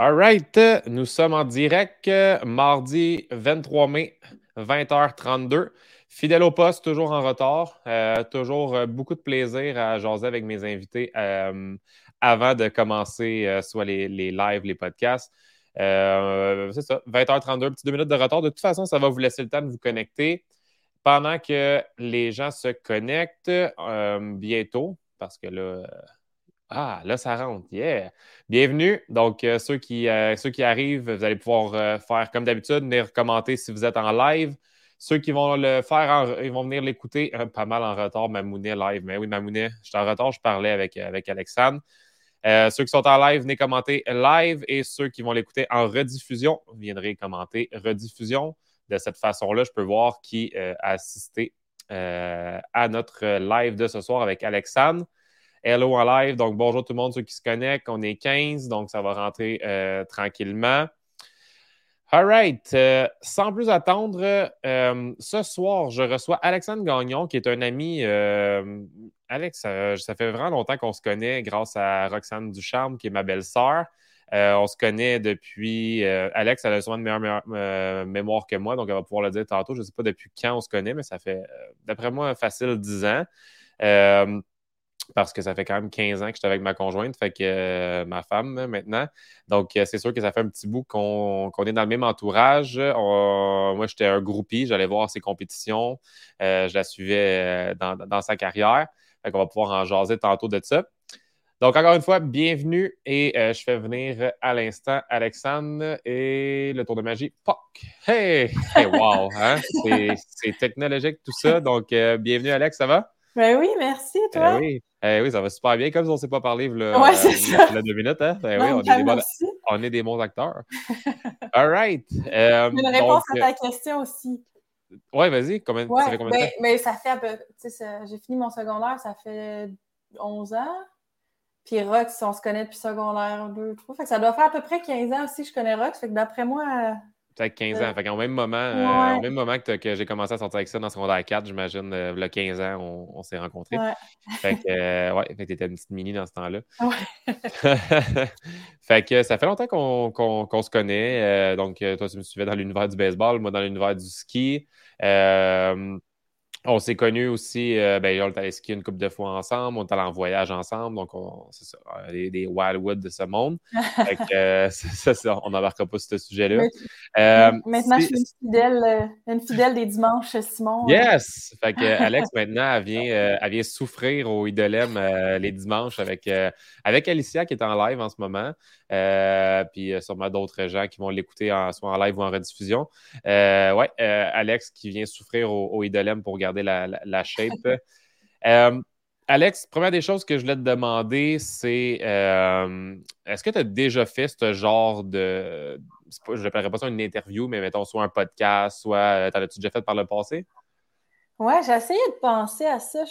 All right, nous sommes en direct mardi 23 mai, 20h32. Fidèle au poste, toujours en retard. Euh, toujours euh, beaucoup de plaisir à jaser avec mes invités euh, avant de commencer soit les, les, lives, les podcasts. c'est ça, 20h32, petit deux minutes de retard. De toute façon, ça va vous laisser le temps de vous connecter pendant que les gens se connectent bientôt, parce que là, ah, là, ça rentre. Yeah! Bienvenue. Donc, euh, ceux, qui, euh, ceux qui arrivent, vous allez pouvoir euh, faire comme d'habitude, venir commenter si vous êtes en live. Ceux qui vont le faire, ils vont venir l'écouter pas mal en retard. Mamounet live. Mais oui, Mamounet, je suis en retard. Je parlais avec, avec Alexandre. ceux qui sont en live, venez commenter live. Et ceux qui vont l'écouter en rediffusion, viendrez commenter rediffusion. De cette façon-là, je peux voir qui a assisté à notre live de ce soir avec Alexandre. Hello en live. Donc, bonjour tout le monde, ceux qui se connectent. On est 15, donc ça va rentrer euh, tranquillement. All right. Euh, sans plus attendre, euh, ce soir, je reçois Alexandre Gagnon, qui est un ami. Alex, ça fait vraiment longtemps qu'on se connaît grâce à Roxane Ducharme, qui est ma belle-sœur. on se connaît depuis. Alex, elle a souvent de meilleure mémoire que moi, donc elle va pouvoir le dire tantôt. Je ne sais pas depuis quand on se connaît, mais ça fait, d'après moi, facile 10 ans parce que ça fait quand même 15 ans que j'étais avec ma conjointe, fait que euh, ma femme maintenant. Donc, euh, c'est sûr que ça fait un petit bout qu'on est dans le même entourage. moi, j'étais un groupie, j'allais voir ses compétitions, euh, je la suivais dans, sa carrière. Fait qu'on va pouvoir en jaser tantôt de ça. Donc, encore une fois, bienvenue et je fais venir à l'instant Alexandre et le tour de magie. POC! Hey! wow! Hein? C'est technologique tout ça. Donc, bienvenue Alex, ça va? Ben oui, merci, toi. Ben oui. Eh oui, ça va super bien, comme si on ne s'est pas parlé là, ouais, euh, deux minutes. Hein? Ben oui, on est, des bons, on est, des bons, acteurs. All right. Euh, une réponse à ta question aussi. Oui, vas-y. Combien, ça fait combien de ben, temps? Mais ça fait un peu. J'ai fini mon secondaire, ça fait 11 ans. Puis Rox, on se connaît depuis secondaire 2, 3. Fait que ça doit faire à peu près 15 ans aussi que je connais Rox. Fait que d'après moi, Peut-être 15 ans. Fait qu'au même moment, euh, au même moment que, que j'ai commencé à sortir avec ça dans secondaire 4, j'imagine, euh, le 15 ans, on, s'est rencontrés. Fait que, euh, ouais, fait que t'étais une petite mini dans ce temps-là. fait que ça fait longtemps qu'on se connaît. donc, toi, tu me suivais dans l'univers du baseball, moi dans l'univers du ski. On s'est connus aussi, euh, ben, on est allé skier une couple de fois ensemble, on est allé en voyage ensemble, donc c'est ça, des, des, Wildwood de ce monde. Euh, ça, on n'embarquera pas sur ce sujet-là. Euh, maintenant, je suis une fidèle, une fidèle des dimanches, Simon. Yes! Fait que Alex, maintenant, elle vient, elle vient souffrir au Idolem les dimanches avec, avec Alicia qui est en live en ce moment. Puis sûrement d'autres gens qui vont l'écouter soit en live ou en rediffusion. ouais, Alex qui vient souffrir au, au Idolem pour garder la, shape. Euh, Alex, première des choses que je voulais te demander, c'est euh, est-ce que tu as déjà fait ce genre de. je ne l'appellerais pas ça une interview, mais mettons soit un podcast, soit. Euh, T'en as-tu déjà fait par le passé? Oui, j'ai essayé de penser à ça.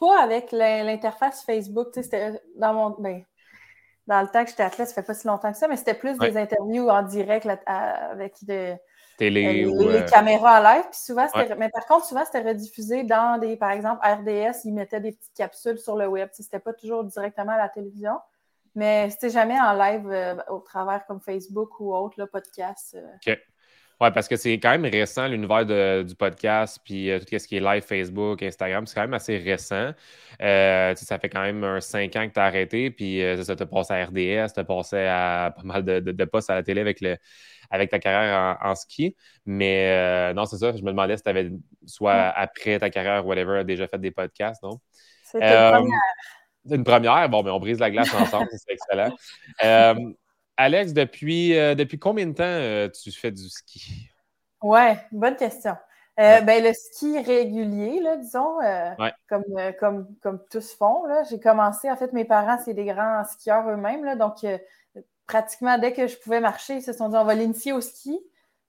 Pas avec l'interface Facebook. C'était dans mon. Ben, dans le temps que j'étais athlète, ça fait pas si longtemps que ça, mais c'était plus des interviews en direct avec de, télé euh, les, euh, caméras en live. Puis souvent, mais par contre, souvent, c'était rediffusé dans des, par exemple, RDS, ils mettaient des petites capsules sur le web. C'était pas toujours directement à la télévision, mais c'était jamais en live euh, au travers comme Facebook ou autre, le podcast. OK. Oui, parce que c'est quand même récent, l'univers du podcast, puis tout ce qui est live Facebook, Instagram, c'est quand même assez récent. ça fait quand même un cinq ans que tu as arrêté, puis ça t'a passé à RDS, tu as passé à pas mal de, de postes à la télé avec le, avec ta carrière en, ski. Mais euh, non, c'est ça. Je me demandais si tu avais, soit après ta carrière, whatever, déjà fait des podcasts, non? C'était une euh, première. Une première. Bon, mais on brise la glace ensemble, c'est excellent. Euh, Alex, depuis, depuis combien de temps tu fais du ski? Ouais, bonne question. Ben, le ski régulier, là, disons, comme, comme, comme tous font. J'ai commencé, en fait, mes parents, c'est des grands skieurs eux-mêmes. Donc, pratiquement dès que je pouvais marcher, ils se sont dit on va l'initier au ski.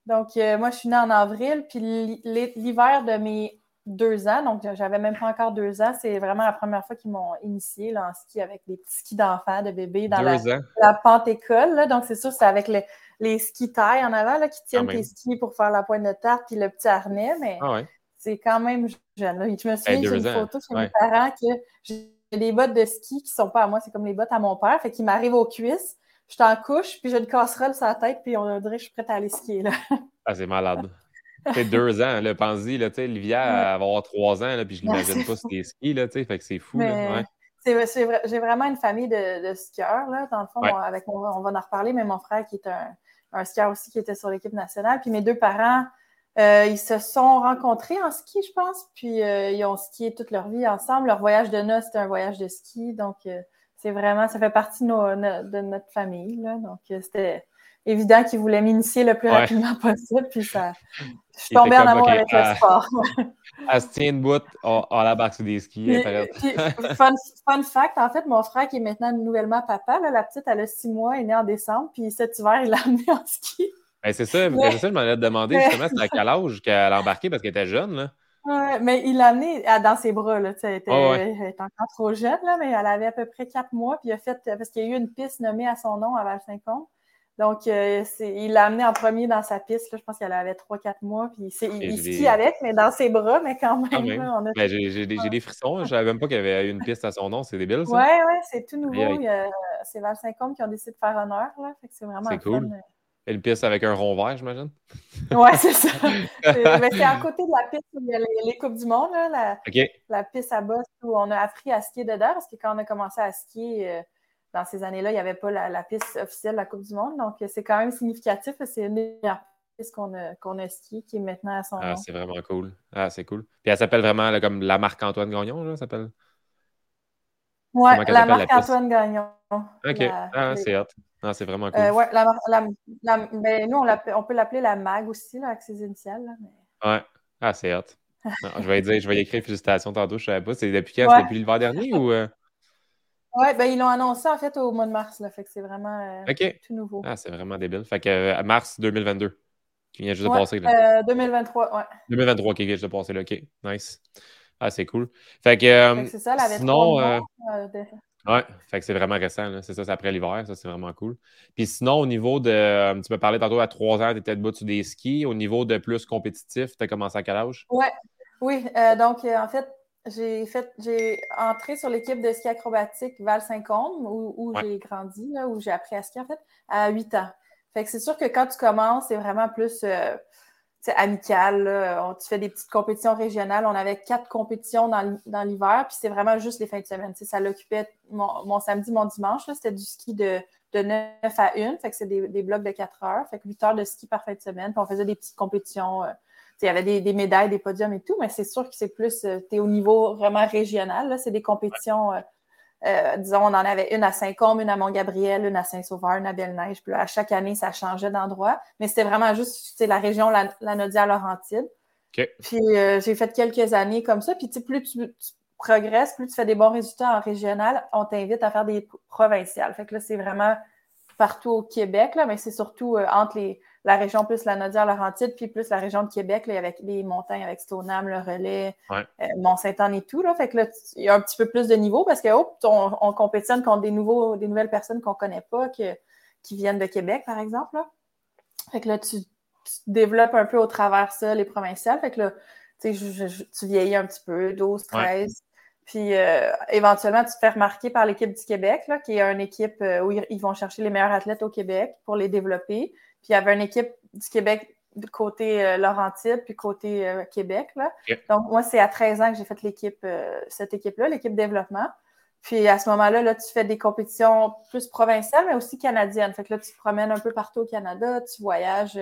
Donc, euh, moi, je suis née en avril, puis l'hiver de mes deux ans, donc j'avais même pas encore deux ans, c'est vraiment la première fois qu'ils m'ont initié en ski avec des petits skis d'enfants, de bébés dans la, la, pente école. Donc, c'est sûr, c'est avec les skis taille en avant là, qui tiennent tes skis pour faire la pointe de tarte puis le petit harnais, mais ah c'est quand même jeune. Je me souviens, j'ai une photo chez mes parents que j'ai des bottes de ski qui sont pas à moi, c'est comme les bottes à mon père, fait qu'ils m'arrivent aux cuisses je suis en couche, puis j'ai une casserole sur la tête, puis on dirait que je suis prête à aller skier. Là. Ah, c'est malade. C'est deux ans, là, pense-y, là, Livia va avoir trois ans, là, puis je l'imagine pas sur les skis, là, fait que c'est fou. Ouais. J'ai vraiment une famille de, skieurs, là, dans le fond, avec on va en reparler, mais mon frère qui est un, un skieur aussi qui était sur l'équipe nationale, puis mes deux parents, euh, ils se sont rencontrés en ski, je pense, puis euh, ils ont skié toute leur vie ensemble. Leur voyage de noces, c'était un voyage de ski, donc euh, c'est vraiment, ça fait partie de, notre famille. Là, donc c'était évident qu'ils voulaient m'initier le plus rapidement possible, puis ça, je suis tombée en amour avec le sport. à se tient bout à la barque des skis. fun, fun, fact, en fait, mon frère qui est maintenant nouvellement papa, la petite, elle a six mois, elle est née en décembre, puis cet hiver, il l'a amenée en ski. Ben, c'est ça, c'est ça, je m'en ai demandé justement, c'est à quel âge qu'elle a embarqué parce qu'elle était jeune. Là. Ouais, mais il l'a amenée dans ses bras. Là, elle, était, elle était encore trop jeune, là, mais elle avait à peu près quatre mois. Puis il a fait, parce qu'il y a eu une piste nommée à son nom à Val-Saint-Côme. Donc, euh, il l'a amenée en premier dans sa piste. Là, je pense qu'elle avait 3-4 mois. Puis il, skie avec, mais dans ses bras, mais quand même. on a... ben, J'ai des, frissons. Je ne savais même pas qu'il y avait une piste à son nom. C'est débile, ça. Oui, oui, c'est tout nouveau. C'est Val-Saint-Côme qui ont décidé de faire honneur. C'est vraiment C'est cool. Euh, une piste avec un rond vert, j'imagine? Oui, c'est ça. Mais c'est à côté de la piste où il y a les, Coupes du Monde, la, la, piste à bosse où on a appris à skier dedans, parce que quand on a commencé à skier euh, dans ces années-là, il n'y avait pas la, piste officielle de la Coupe du Monde. Donc, c'est quand même significatif. C'est une des pistes qu'on a, qu'on a skié qui est maintenant à son ah, C'est vraiment cool. Ah, c'est cool. Puis elle s'appelle vraiment comme la marque Antoine Gagnon, là, s'appelle? Oui, la marque Antoine Gagnon. OK. ah, c'est hot. Ah, c'est vraiment cool. Euh, ouais, la, la, ben, nous, on, on peut l'appeler la MAG aussi, là, avec ses initiales. Là, mais... Ouais. Ah, c'est hot. je vais dire, je vais écrire félicitations tantôt, je ne savais pas. C'est depuis quand? C'est depuis l'hiver dernier ou. Euh? Oui, ben, ils l'ont annoncé en fait au mois de mars, là, fait que c'est vraiment euh, tout nouveau. Ah, c'est vraiment débile. Fait que mars 2022, qui vient juste de passer. Là. 2023, ouais. 2023 qui vient juste de passer, là. OK, nice. Ah, c'est cool. Fait que. c'est ça, avait sinon, oui, fait que c'est vraiment récent. C'est ça, c'est après l'hiver. Ça, c'est vraiment cool. Puis sinon, au niveau de. Euh, tu me parlais tantôt à trois ans, tu étais debout sur des skis. Au niveau de plus compétitif, tu as commencé à quel âge? Ouais. Oui, euh, donc euh, en fait, j'ai fait j'ai entré sur l'équipe de ski acrobatique Val-Saint-Côme, où, j'ai grandi, là, où j'ai appris à skier en fait, à 8 ans. Fait que c'est sûr que quand tu commences, c'est vraiment plus c'est amical. On, tu fais des petites compétitions régionales. On avait quatre compétitions dans, l'hiver, puis c'est vraiment juste les fins de semaine. ça l'occupait mon, samedi, mon dimanche. C'était du ski de, de 9 à 1. Fait que c'est des, blocs de 4 heures. Fait que 8 heures de ski par fin de semaine. Puis on faisait des petites compétitions. Euh, il y avait des, médailles, des podiums et tout, mais c'est sûr que c'est plus, euh, tu es au niveau vraiment régional. C'est des compétitions. Euh, disons, on en avait une à Saint-Côme, une à Mont-Gabriel, une à Saint-Sauveur, une à Belle-Neige. Puis à chaque année, ça changeait d'endroit. Mais c'était vraiment juste la région, la, la Naudière-Laurentide. Puis euh, j'ai fait quelques années comme ça. Puis plus tu, progresses, plus tu fais des bons résultats en régional, on t'invite à faire des provinciales. Fait que là, c'est vraiment partout au Québec, là, mais c'est surtout euh, entre les, la région plus la Naudière-Laurentide, puis plus la région de Québec, là, avec les montagnes, avec Stoneham, le Relais, euh, Mont-Saint-Anne et tout. Là. Fait que là, il y a un petit peu plus de niveau parce que on, on, compétitionne contre des, nouveaux, des nouvelles personnes qu'on ne connaît pas, que, qui viennent de Québec, par exemple. Là. Fait que là, tu, développes un peu au travers ça, les provinciales. Fait que là, tu vieillis un petit peu, 12, 13. Puis euh, éventuellement, tu te fais remarquer par l'équipe du Québec, là, qui est une équipe euh, où ils vont chercher les meilleurs athlètes au Québec pour les développer. Puis il y avait une équipe du Québec côté euh, Laurentide, puis côté euh, Québec. Là. Donc, moi, c'est à 13 ans que j'ai fait l'équipe, euh, cette équipe-là, l'équipe développement. Puis à ce moment-là, là, tu fais des compétitions plus provinciales, mais aussi canadiennes. Fait que là, tu te promènes un peu partout au Canada, tu voyages.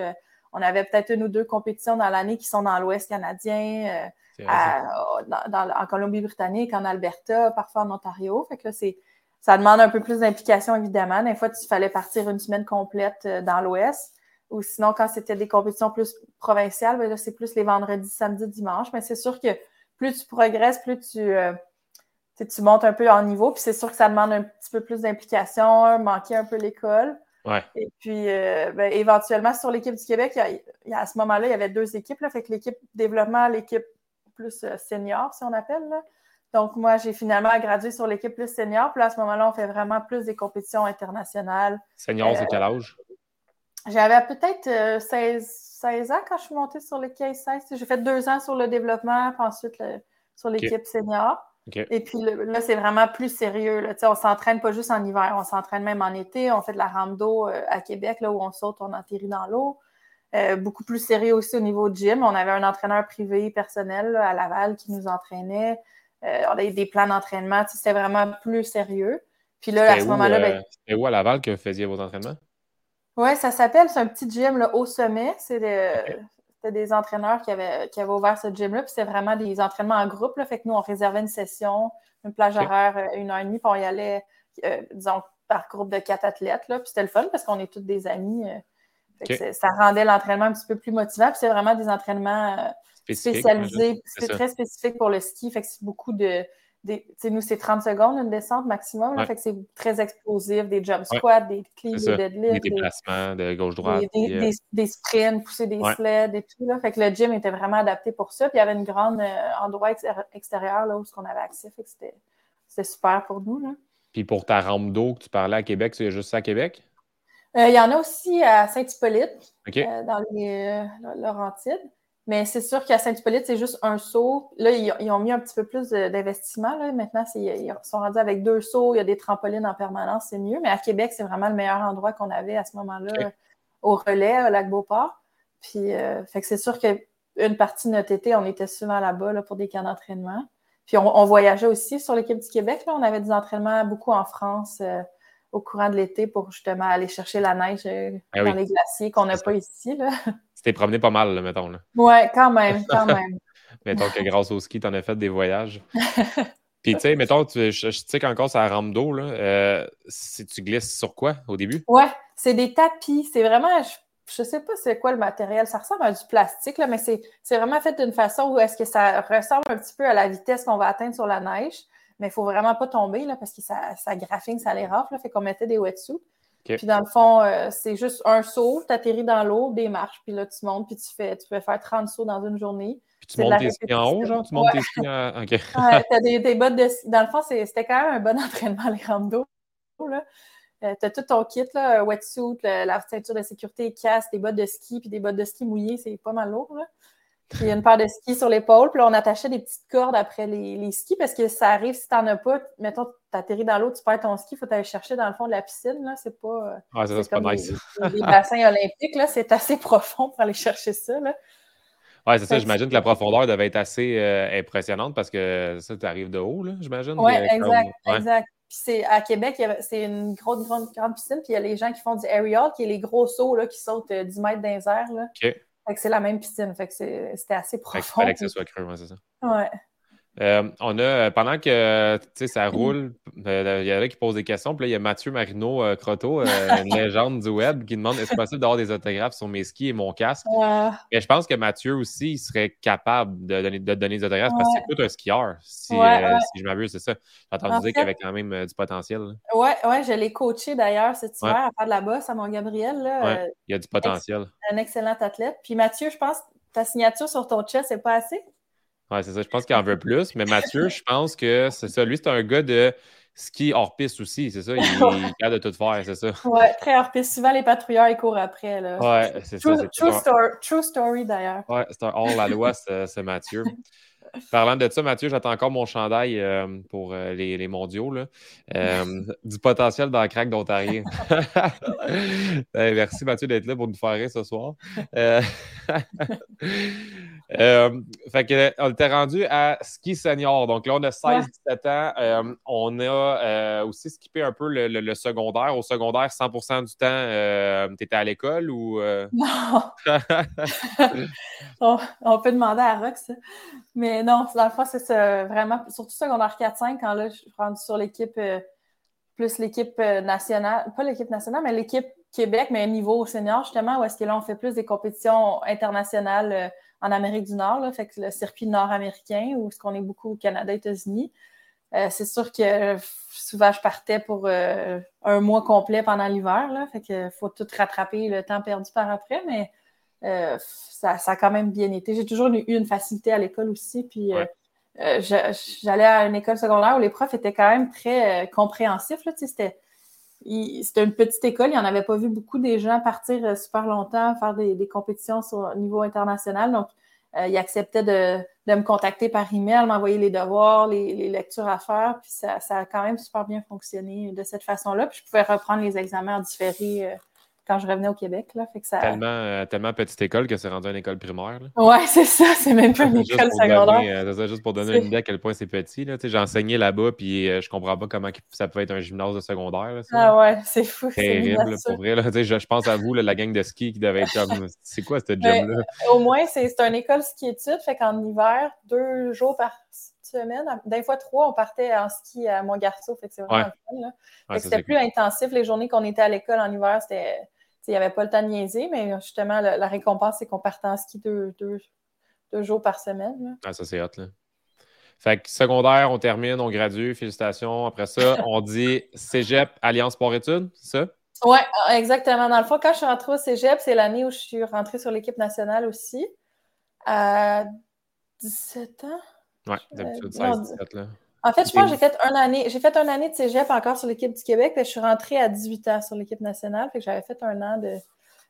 on avait peut-être une ou deux compétitions dans l'année qui sont dans l'Ouest canadien, en Colombie-Britannique, en Alberta, parfois en Ontario. Fait que là, c'est ça demande un peu plus d'implication, évidemment. Des fois, il fallait partir une semaine complète euh, dans l'Ouest. Ou sinon, quand c'était des compétitions plus provinciales, ben c'est plus les vendredis, samedis, dimanches. Mais c'est sûr que plus tu progresses, plus tu, euh, tu montes un peu en niveau. Puis c'est sûr que ça demande un petit peu plus d'implication, manquer un peu l'école. Et puis, euh, ben, éventuellement, sur l'équipe du Québec, il y a, à ce moment-là, il y avait deux équipes. Là, fait que l'équipe développement, l'équipe plus senior, si on appelle. Là. Donc, moi, j'ai finalement gradué sur l'équipe plus senior. Puis à ce moment-là, on fait vraiment plus des compétitions internationales. Senior, c'est quel âge? Euh, j'avais peut-être 16, euh, 16, ans quand je suis montée sur les 15-16. J'ai fait deux ans sur le développement, puis ensuite sur l'équipe senior. Et puis là, c'est vraiment plus sérieux. Là. On s'entraîne pas juste en hiver, on s'entraîne même en été. On fait de la rampe d'eau euh, à Québec, là où on saute, on atterrit dans l'eau. Euh, beaucoup plus sérieux aussi au niveau de gym. On avait un entraîneur privé personnel à Laval qui nous entraînait. Euh, on avait des plans d'entraînement. C'était vraiment plus sérieux. Puis là, à ce moment-là. Ben C'était où à Laval que vous faisiez vos entraînements? Oui, ça s'appelle, c'est un petit gym là, au sommet. C'est c'était des entraîneurs qui avaient, qui avaient ouvert ce gym-là. Puis c'était vraiment des entraînements en groupe. Là, fait que nous, on réservait une session, une plage horaire, euh, une heure et demie, puis on y allait, euh, disons, par groupe de quatre athlètes. Là. Puis c'était le fun parce qu'on est tous des amis. Euh. ça rendait l'entraînement un petit peu plus motivant. Puis c'est vraiment des entraînements spécialisés. C'est très spécifique pour le ski. Fait que c'est beaucoup de nous, c'est 30 secondes une descente maximum. Fait que c'est très explosif, des jump squats, des cleans, des deadlifts. Des déplacements de gauche-droite. Des, des, sprints, pousser des sleds et tout. Là. Fait que le gym était vraiment adapté pour ça. Puis il y avait une grande euh, endroit extérieur là, où on avait accès. Fait que c'était super pour nous. Là. Puis pour ta rampe d'eau que tu parlais à Québec, c'est juste ça à Québec? Euh, il y en a aussi à Saint-Hippolyte, euh, dans les Laurentides. Mais c'est sûr qu'à Saint-Hippolyte, c'est juste un saut. Là, ils, ont mis un petit peu plus d'investissement. Maintenant, ils sont rendus avec deux sauts. Il y a des trampolines en permanence, c'est mieux. Mais à Québec, c'est vraiment le meilleur endroit qu'on avait à ce moment-là au relais, au Lac-Beauport. Puis, euh, fait que c'est sûr qu'une partie de notre été, on était souvent là-bas pour des camps d'entraînement. Puis, on, voyageait aussi sur l'équipe du Québec. Là. On avait des entraînements beaucoup en France euh, au courant de l'été pour justement aller chercher la neige euh, ah dans les glaciers qu'on n'a pas ici. Là. Tu t'es promené pas mal, mettons. Là. Ouais, quand même, quand même. mettons que grâce au ski, tu en as fait des voyages. Puis, tu sais, mettons, tu, je, sais qu'encore, ça rampe d'eau, là. Euh, si tu glisses sur quoi au début? Ouais, c'est des tapis. C'est vraiment, je, ne sais pas c'est quoi le matériel. Ça ressemble à du plastique, là, mais c'est vraiment fait d'une façon où est-ce que ça ressemble un petit peu à la vitesse qu'on va atteindre sur la neige. Mais il faut vraiment pas tomber, là, parce que ça, ça graffine, ça les rafle, là. Fait qu'on mettait des wetsuits. Puis dans le fond, euh, c'est juste un saut, tu atterris dans l'eau, des marches, puis là tu montes, puis tu fais, tu peux faire 30 sauts dans une journée. Puis tu montes tes skis en haut, genre? Tu montes tes skis en. OK. ouais, t'as des, des, bottes de Dans le fond, c'était quand même un bon entraînement, les rampes d'eau. Euh, tu as tout ton kit, là, wetsuit, la ceinture de sécurité, casse, des bottes de ski, puis des bottes de ski mouillées, c'est pas mal lourd. Là. Puis il y a une paire de skis sur l'épaule. Puis là, on attachait des petites cordes après les, les skis parce que ça arrive si tu n'en as pas. Mettons, tu atterris dans l'eau, tu perds ton ski, il faut aller chercher dans le fond de la piscine. Là. C'est pas. Ah, c'est, pas nice. Les, bassins olympiques, là, c'est assez profond pour aller chercher ça. Là. Ouais, c'est ça. J'imagine que la profondeur devait être assez euh, impressionnante parce que ça, tu arrives de haut, là, j'imagine. Oui, exact, exact. Puis c'est, à Québec, c'est une grosse, grande, grande piscine. Puis il y a les gens qui font du aerial, qui est les gros sauts là, qui sautent 10 euh, mètres dans les airs. Là. OK c'est la même piscine. Fait que c'était assez profond. Il fallait que ce soit creux, c'est ça. Ouais. Euh, on a, euh, pendant que ça roule, euh, il y en a qui posent des questions. Puis là, il y a Mathieu Marino Croteau, une légende du web, qui demande est-ce possible d'avoir des autographes sur mes skis et mon casque? Et je pense que Mathieu aussi, il serait capable de donner, de donner des autographes parce que c'est tout un skieur, si, je m'abuse, c'est ça. J'ai entendu dire qu'il avait quand même du potentiel. Oui, ouais, je l'ai coaché d'ailleurs cet hiver à faire de la bosse à mon Gabriel. Là, il y a du potentiel. Un excellent athlète. Puis Mathieu, je pense, ta signature sur ton chest, c'est pas assez? Oui, c'est ça. Je pense qu'il en veut plus. Mais Mathieu, je pense que c'est ça. Lui, c'est un gars de ski hors piste aussi, c'est ça? Il, est capable de tout faire, c'est ça? Oui, très hors piste. Souvent, les patrouilleurs, ils courent après. Oui, c'est ça. True, story, true story d'ailleurs. Oui, c'est un hors-la-loi, c'est Mathieu. Parlant de ça, Mathieu, j'attends encore mon chandail euh, pour euh, les, les, mondiaux. Là. Euh, du potentiel dans le crack d'Ontario. Ben, merci Mathieu d'être là pour nous faire rire ce soir. Euh, fait que, on était rendu à ski senior. Donc là, on a 16-17 ans. Euh, on a euh, aussi skippé un peu le, secondaire. Au secondaire, 100% du temps, tu étais à l'école ou. Non. on, peut demander à Rox. Mais non, dans le fond, c'est vraiment, surtout secondaire 4-5, quand là, je suis rendue sur l'équipe, plus l'équipe nationale, pas l'équipe nationale, mais l'équipe Québec, mais niveau senior, justement, où est-ce que là, on fait plus des compétitions internationales en Amérique du Nord, là, fait que le circuit nord-américain, où ce qu'on est beaucoup au Canada, États-Unis. Euh, c'est sûr que souvent je partais pour euh, un mois complet pendant l'hiver, là, fait que faut tout rattraper le temps perdu par après, mais euh, ça, a quand même bien été. J'ai toujours eu une facilité à l'école aussi, puis j'allais à une école secondaire où les profs étaient quand même très compréhensifs. C'était c'était une petite école, il n'y en avait pas vu beaucoup des gens partir euh, super longtemps, faire des, compétitions au niveau international. Donc, il acceptait de, me contacter par email, m'envoyer les devoirs, les, lectures à faire. Puis ça, a quand même super bien fonctionné de cette façon-là. Puis je pouvais reprendre les examens en différé quand je revenais au Québec. Là, fait que ça... tellement, euh, tellement petite école que c'est rendu une école primaire. Oui, c'est ça. C'est même pas une école secondaire. Euh, c'est juste pour donner une idée à quel point c'est petit. J'ai enseigné là-bas, puis euh, je comprends pas comment ça peut être un gymnase de secondaire. ah ouais, c'est fou. Terrible, pour vrai. Là. Je, je, pense à vous, la gang de ski qui devait être comme. C'est quoi cette ben, job-là? au moins, c'est une école ski-études. Fait qu'en hiver, deux jours par semaine. Des fois, trois, on partait en ski à Montgarceau. Fait que c'est vraiment fun. c'était plus intensif. Les journées qu'on était à l'école en hiver, c'était il n'y avait pas le temps de niaiser, mais justement, la, récompense, c'est qu'on partait en ski deux, jours par semaine. Ah, ça, c'est hot, là. Fait que secondaire, on termine, on gradue, félicitations. Après ça, on dit Cégep, Alliance Sport-Études, c'est ça? Oui, exactement. Dans le fond, quand je suis rentrée au Cégep, c'est l'année où je suis rentrée sur l'équipe nationale aussi. À 17 ans? Oui, d'habitude, 16, 17, là. En fait, je pense que j'ai fait une année. J'ai fait une année de cégep encore sur l'équipe du Québec, puis je suis rentrée à 18 ans sur l'équipe nationale. Fait que j'avais fait un an de,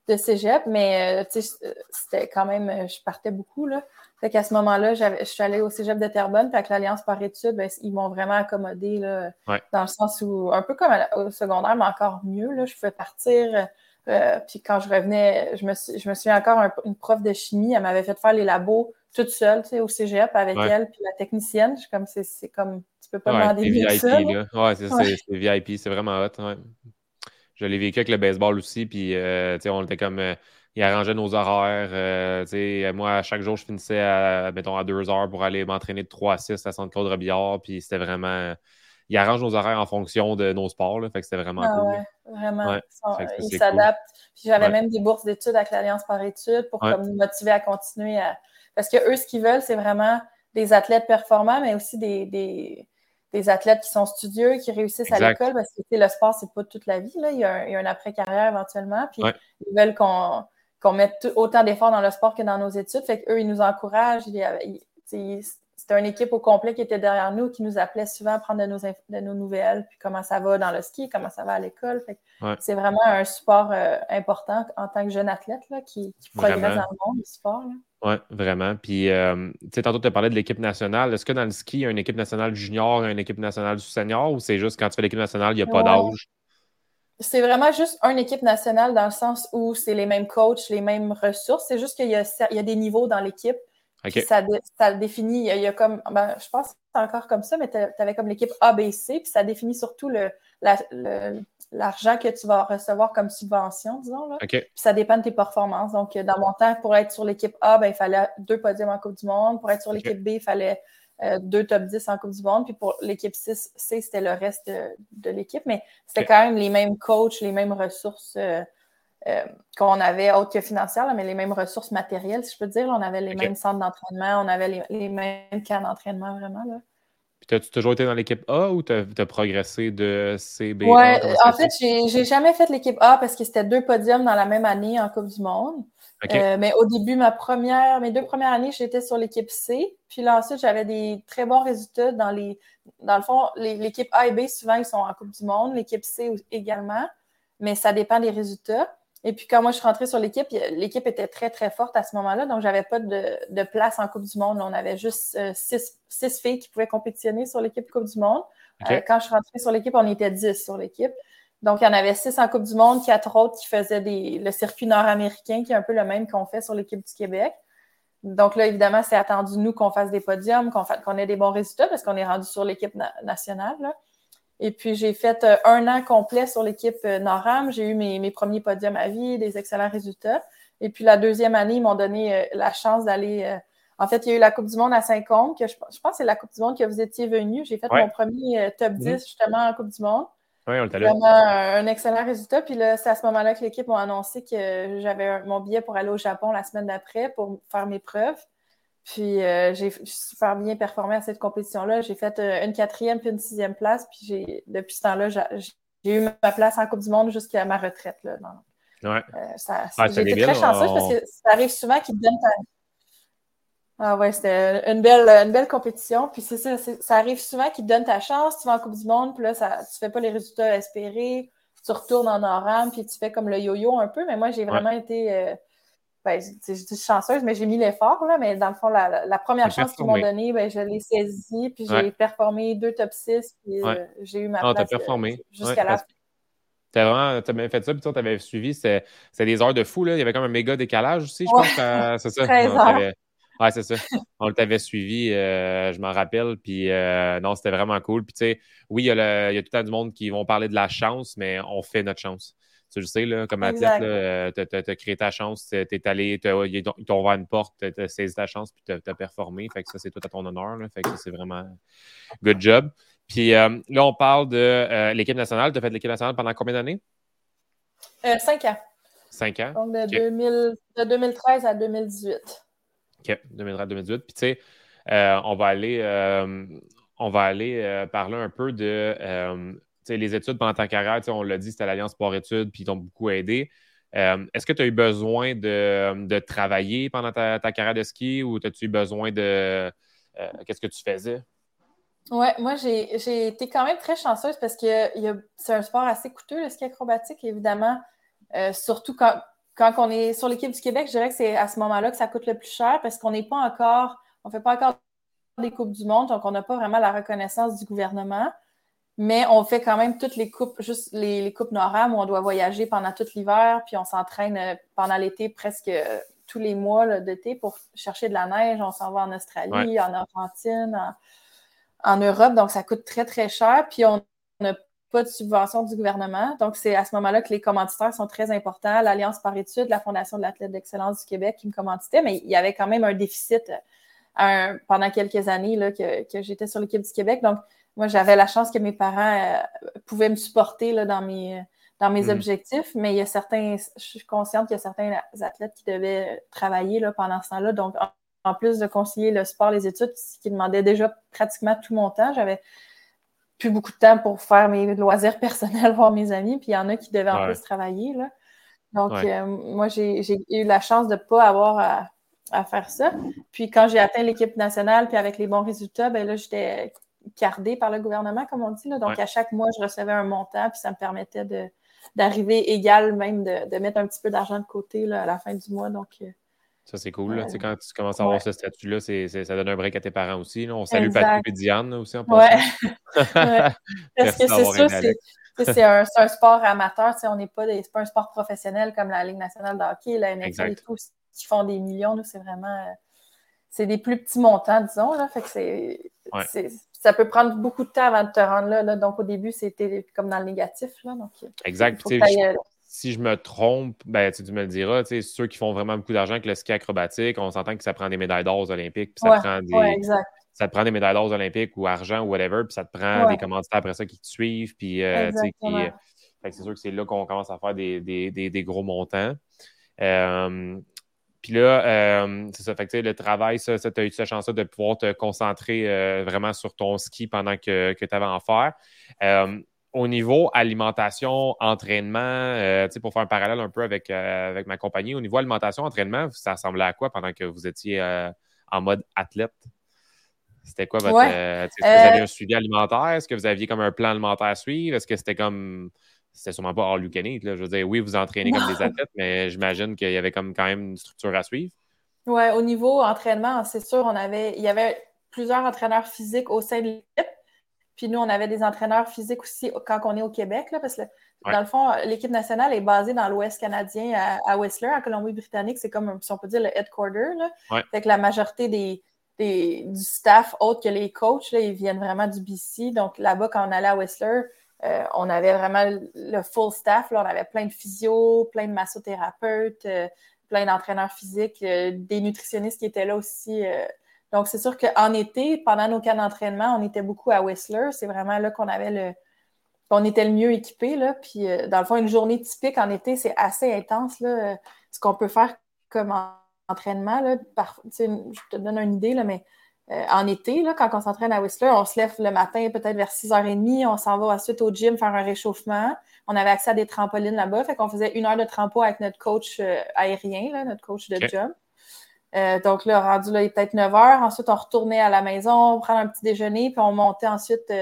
de cégep, mais euh, euh, c'était quand même. Euh, je partais beaucoup. Là. Fait qu'à ce moment-là, je suis allée au cégep de Terrebonne, puis avec l'Alliance par études, ben, ils m'ont vraiment accommodé là, dans le sens où, un peu comme au secondaire, mais encore mieux. Là, je pouvais partir. puis quand je revenais, je me, je me souviens encore, une prof de chimie, elle m'avait fait faire les labos toute seule, tu sais, au cégep avec elle, puis la technicienne. Je suis comme, c'est comme, tu peux pas demander mieux VIP, ça. Là. Ouais, c'est VIP, c'est vraiment hot. Ouais. Je l'ai vécu avec le baseball aussi, puis, euh, tu sais, on était comme, euh, il arrangeait nos horaires. Euh, tu sais, moi, chaque jour, je finissais à, mettons, à deux heures pour aller m'entraîner de 3 à 6 à Centre-Claude Robillard, puis c'était vraiment il arrange nos horaires en fonction de nos sports. Là, fait que c'était vraiment ah, cool. Ouais, vraiment. il s'adapte. J'avais même des bourses d'études avec l'Alliance par études pour comme, nous motiver à continuer à, parce que eux, ce qu'ils veulent, c'est vraiment des athlètes performants, mais aussi des, des, athlètes qui sont studieux, qui réussissent à l'école, parce que le sport, c'est pas toute la vie. Là. Il, y a un, après-carrière éventuellement. Puis ils veulent qu'on mette autant d'efforts dans le sport que dans nos études. Fait qu'eux, ils nous encouragent. C'était une équipe au complet qui était derrière nous, qui nous appelait souvent à prendre de nos, de nos nouvelles, puis comment ça va dans le ski, comment ça va à l'école. C'est vraiment un support euh, important en tant que jeune athlète là, qui, progresse dans le monde du sport. Oui, vraiment. Puis, euh, tu sais, tantôt, tu as parlé de l'équipe nationale. Est-ce que dans le ski, il y a une équipe nationale junior et une équipe nationale senior ou c'est juste quand tu fais l'équipe nationale, il n'y a pas d'âge? C'est vraiment juste une équipe nationale dans le sens où c'est les mêmes coachs, les mêmes ressources. C'est juste qu'il y, a des niveaux dans l'équipe. Ça, ça, définit, il y, a, comme, ben, je pense que c'est encore comme ça, mais tu avais comme l'équipe ABC, puis ça définit surtout le, l'argent que tu vas recevoir comme subvention, disons. Là. Puis ça dépend de tes performances. Donc, dans mon temps, pour être sur l'équipe A, ben, il fallait deux podiums en Coupe du Monde. Pour être sur l'équipe B, il fallait euh, deux top 10 en Coupe du Monde. Puis pour l'équipe C, c'était le reste de, l'équipe. Mais c'était quand même les mêmes coachs, les mêmes ressources euh, euh, qu'on avait, autres que financières, mais les mêmes ressources matérielles, si je peux dire. on avait les mêmes centres d'entraînement, on avait les, les mêmes cas d'entraînement, vraiment. Là. Puis, as-tu toujours été dans l'équipe A ou tu as, progressé de C, B, Oui, en fait, j'ai jamais fait l'équipe A parce que c'était deux podiums dans la même année en Coupe du Monde. Euh, mais au début, ma première, mes deux premières années, j'étais sur l'équipe C. Puis là, ensuite, j'avais des très bons résultats dans les. Dans le fond, l'équipe A et B, souvent, ils sont en Coupe du Monde. L'équipe C également. Mais ça dépend des résultats. Et puis, quand moi, je suis rentrée sur l'équipe, l'équipe était très, très forte à ce moment-là. Donc, j'avais pas de, place en Coupe du Monde. On avait juste euh, six, filles qui pouvaient compétitionner sur l'équipe Coupe du Monde. Euh, quand je suis rentrée sur l'équipe, on était dix sur l'équipe. Donc, il y en avait six en Coupe du Monde, quatre autres qui faisaient le circuit nord-américain, qui est un peu le même qu'on fait sur l'équipe du Québec. Donc là, évidemment, c'est attendu, nous, qu'on fasse des podiums, qu'on ait des bons résultats parce qu'on est rendu sur l'équipe nationale. Là. Et puis, j'ai fait euh, un an complet sur l'équipe euh, Noram. J'ai eu mes, premiers podiums à vie, des excellents résultats. Et puis, la deuxième année, ils m'ont donné euh, la chance d'aller. en fait, il y a eu la Coupe du Monde à Saint-Côme, que je, pense que c'est la Coupe du Monde que vous étiez venu. J'ai fait mon premier top 10 mhm. justement en Coupe du Monde. Oui, on Vraiment un, excellent résultat. Puis là, c'est à ce moment-là que l'équipe m'a annoncé que j'avais mon billet pour aller au Japon la semaine d'après pour faire mes preuves. Puis euh, j'ai super bien performé à cette compétition-là. J'ai fait euh, une quatrième puis une sixième place. Puis j'ai depuis ce temps-là, j'ai eu ma place en Coupe du Monde jusqu'à ma retraite. Là, ouais. Euh, ça, ah, j'ai été très chanceuse parce que ça arrive souvent qu'ils te donnent ta... Ah ouais, c'était une belle, une belle compétition. Puis c'est ça, ça arrive souvent qu'ils te donnent ta chance, tu vas en Coupe du Monde, puis là, ça, tu fais pas les résultats espérés, tu retournes en oram, puis tu fais comme le yo-yo un peu. Mais moi, j'ai vraiment été ben, je, dis chanceuse, mais j'ai mis l'effort, là, mais dans le fond, la, première chance qu'ils m'ont donnée, ben, je l'ai saisie, puis j'ai performé deux top 6, puis euh, j'ai eu ma ah, place euh, jusqu'à la fin. Tu as bien fait ça, puis tu avais suivi, c'était des heures de fou, là. il y avait comme un méga décalage aussi, je pense. C'est ça? 13 heures. Ouais, c'est ça. On t'avait suivi, euh, je m'en rappelle. Puis non, c'était vraiment cool. Puis tu sais, oui, il y, y, a tout le temps du monde qui vont parler de la chance, mais on fait notre chance tu le sais, là, comme athlète, euh, tu as, créé ta chance, tu es allé, ils t'ont ouvert une porte, tu as, saisi ta chance, puis tu as, performé. Fait que ça, c'est tout à ton honneur. Là, fait que c'est vraiment good job. Puis euh, là, on parle de euh, l'équipe nationale. Tu as fait l'équipe nationale pendant combien d'années? cinq ans. Cinq ans? Donc de, 2013 à 2018. OK, 2013 à 2018. Puis tu sais, on va aller, on va aller parler un peu de les études pendant ta carrière, on l'a dit, c'était l'Alliance Sport-Études, puis ils t'ont beaucoup aidé. Euh, est-ce que tu as eu besoin de, travailler pendant ta, carrière de ski ou as-tu eu besoin de. Euh, qu'est-ce que tu faisais? Oui, moi, j'ai été quand même très chanceuse parce que c'est un sport assez coûteux, le ski acrobatique, évidemment. Euh, surtout quand, quand on est sur l'équipe du Québec, je dirais que c'est à ce moment-là que ça coûte le plus cher parce qu'on n'est pas encore, on ne fait pas encore des Coupes du Monde, donc on n'a pas vraiment la reconnaissance du gouvernement. Mais on fait quand même toutes les coupes, juste les, coupes NORAM où on doit voyager pendant tout l'hiver, puis on s'entraîne euh, pendant l'été presque euh, tous les mois d'été pour chercher de la neige. On s'en va en Australie, en Argentine, en, Europe. Donc, ça coûte très, très cher. Puis, on n'a pas de subvention du gouvernement. Donc, c'est à ce moment-là que les commanditaires sont très importants. L'Alliance par études, la Fondation de l'athlète d'excellence du Québec qui me commanditait, mais il y avait quand même un déficit euh, pendant quelques années là, que, que j'étais sur l'équipe du Québec. Donc, moi, j'avais la chance que mes parents euh, pouvaient me supporter là, dans mes, dans mes mm. objectifs, mais il y a certains, je suis consciente qu'il y a certains athlètes qui devaient travailler là, pendant ce temps-là. Donc, en, plus de concilier le sport, les études, ce qui demandait déjà pratiquement tout mon temps, j'avais plus beaucoup de temps pour faire mes loisirs personnels, voir mes amis, puis il y en a qui devaient en plus travailler. Là. Donc, euh, moi, j'ai eu la chance de ne pas avoir à, à, faire ça. Puis quand j'ai atteint l'équipe nationale, puis avec les bons résultats, ben là, j'étais cardé par le gouvernement, comme on dit. Donc, à chaque mois, je recevais un montant, puis ça me permettait d'arriver égal, même de, mettre un petit peu d'argent de côté là, à la fin du mois. Donc, euh, ça, c'est cool. Là. quand tu commences à avoir ce statut-là, ça donne un break à tes parents aussi. Là. On salue Patrick et Diane aussi en passant. Parce que c'est sûr, c'est un, un, sport amateur. On n'est pas, pas un sport professionnel comme la Ligue nationale de hockey, la NFL et tout, qui font des millions. Nous, c'est vraiment. Euh, c'est des plus petits montants, disons. Là. Fait que c'est ça peut prendre beaucoup de temps avant de te rendre là. Donc, au début, c'était comme dans le négatif. Là, donc, exact. si je me trompe, ben, tu me le diras, ceux qui font vraiment beaucoup d'argent avec le ski acrobatique, on s'entend que ça prend des médailles d'or aux Olympiques, puis ça prend des. ça te prend des médailles d'or aux Olympiques ou argent ou whatever, puis ça te prend des commanditaires après ça qui te suivent, puis euh, euh c'est sûr que c'est là qu'on commence à faire des, des, des, gros montants. Euh, puis là, euh, c'est ça, fait que, le travail, ça, tu as eu cette chance de pouvoir te concentrer euh, vraiment sur ton ski pendant que, que tu avais à en faire. Euh, au niveau alimentation, entraînement, pour faire un parallèle un peu avec, avec ma compagnie, au niveau alimentation, entraînement, ça ressemblait à quoi pendant que vous étiez en mode athlète? C'était quoi votre. est-ce que vous aviez un suivi alimentaire? Est-ce que vous aviez comme un plan alimentaire à suivre? Est-ce que c'était comme c'était sûrement pas can eat, Je veux dire, oui, vous entraînez comme des athlètes, mais j'imagine qu'il y avait comme quand même une structure à suivre. Oui, au niveau entraînement, c'est sûr, on avait, il y avait plusieurs entraîneurs physiques au sein de l'équipe. Puis nous, on avait des entraîneurs physiques aussi quand on est au Québec, là, parce que dans le fond, l'équipe nationale est basée dans l'Ouest canadien à, Whistler, en Colombie-Britannique. C'est comme, si on peut dire, le headquarter. Là. Fait que la majorité des, du staff, autre que les coachs, là, ils viennent vraiment du BC. Donc là-bas, quand on allait à Whistler, euh, on avait vraiment le full staff. On avait plein de physios, plein de massothérapeutes, euh, plein d'entraîneurs physiques, euh, des nutritionnistes qui étaient là aussi. donc, c'est sûr qu'en été, pendant nos cas d'entraînement, on était beaucoup à Whistler. C'est vraiment là qu'on avait le. qu'on était le mieux équipé. Puis, dans le fond, une journée typique en été, c'est assez intense. Ce qu'on peut faire comme entraînement. Je te donne une idée, là, mais euh, en été, là, quand on s'entraîne à Whistler, on se lève le matin peut-être vers 6h30, on s'en va ensuite au gym faire un réchauffement. On avait accès à des trampolines là-bas, fait qu'on faisait une heure de trampo avec notre coach euh, aérien, là, notre coach de jump. Euh, donc là, rendu là, il est peut-être 9 h. Ensuite, on retournait à la maison, prendre un petit déjeuner, puis on montait ensuite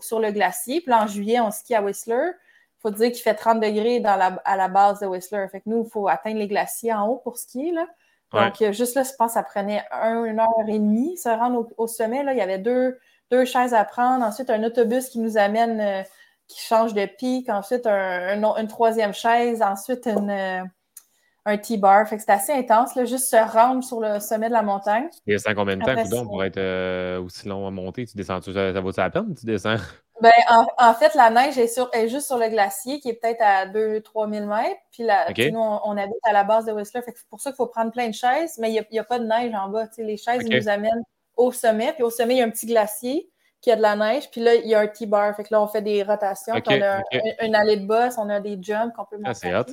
sur le glacier. Puis là, en juillet, on skie à Whistler. Il faut dire qu'il fait 30 degrés dans la, à la base de Whistler. Fait que nous, il faut atteindre les glaciers en haut pour skier. Là. Donc, juste là, je pense que ça prenait une heure et demie se rendre au, sommet. Là. Il y avait deux, deux chaises à prendre. Ensuite, un autobus qui nous amène, euh, qui change de pic. Ensuite, une troisième chaise. Ensuite, une, euh, un T-bar. Fait que c'était assez intense, là, juste se rendre sur le sommet de la montagne. Il y a combien de temps, coudon, pour être euh, aussi long à monter? Tu descends, ça, ça vaut la peine? Tu descends? Ben, en, fait, la neige est, sur, est juste sur le glacier qui est peut-être à 2-3 000 mètres. Puis là, nous, on, habite à la base de Whistler. Fait que c'est pour ça qu'il faut prendre plein de chaises, mais il n'y a, pas de neige en bas. les chaises nous amènent au sommet. Puis au sommet, il y a un petit glacier qui a de la neige. Puis là, il y a un T-bar. Fait que là, on fait des rotations. on a une allée de boss, on a des jumps qu'on peut ah, monter.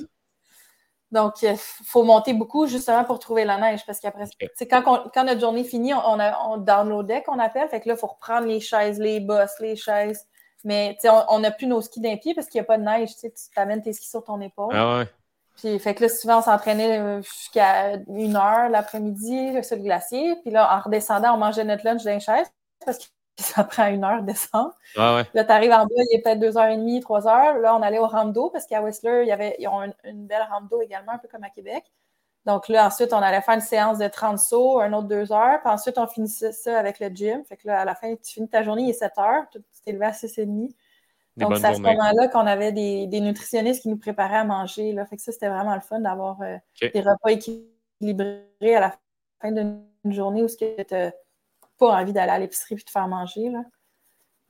Donc, il faut monter beaucoup justement pour trouver la neige. Parce qu'après, quand, quand notre journée finit, on, a, on downloadait qu'on appelle. Fait que là, il faut reprendre les chaises, les bosses, les chaises. Mais on n'a plus nos skis d'un pied parce qu'il n'y a pas de neige. Tu t'amènes tes skis sur ton épaule. Ah ouais. Puis, fait que là, souvent, on s'entraînait euh, jusqu'à une heure l'après-midi sur le glacier. Puis là, en redescendant, on mangeait notre lunch d'un chaise parce que ça prend une heure de descendre. Ah ouais. Là, tu arrives en bas, il est peut-être deux heures et demie, trois heures. Là, on allait au rampe d'eau parce qu'à Whistler, il y avait, ils ont une, belle rampe d'eau également, un peu comme à Québec. Donc là, ensuite, on allait faire une séance de 30 sauts, un autre deux heures. Puis ensuite, on finissait ça avec le gym. Fait que là, à la fin, tu finis ta journée, il est 7 heures. Tu t'es levé à 6 et demi. Donc, c'est à ce moment-là qu'on avait des, nutritionnistes qui nous préparaient à manger. Là. Fait que ça, c'était vraiment le fun d'avoir euh, des repas équilibrés à la fin d'une journée où tu n'as pas envie d'aller à l'épicerie et de faire manger. Là.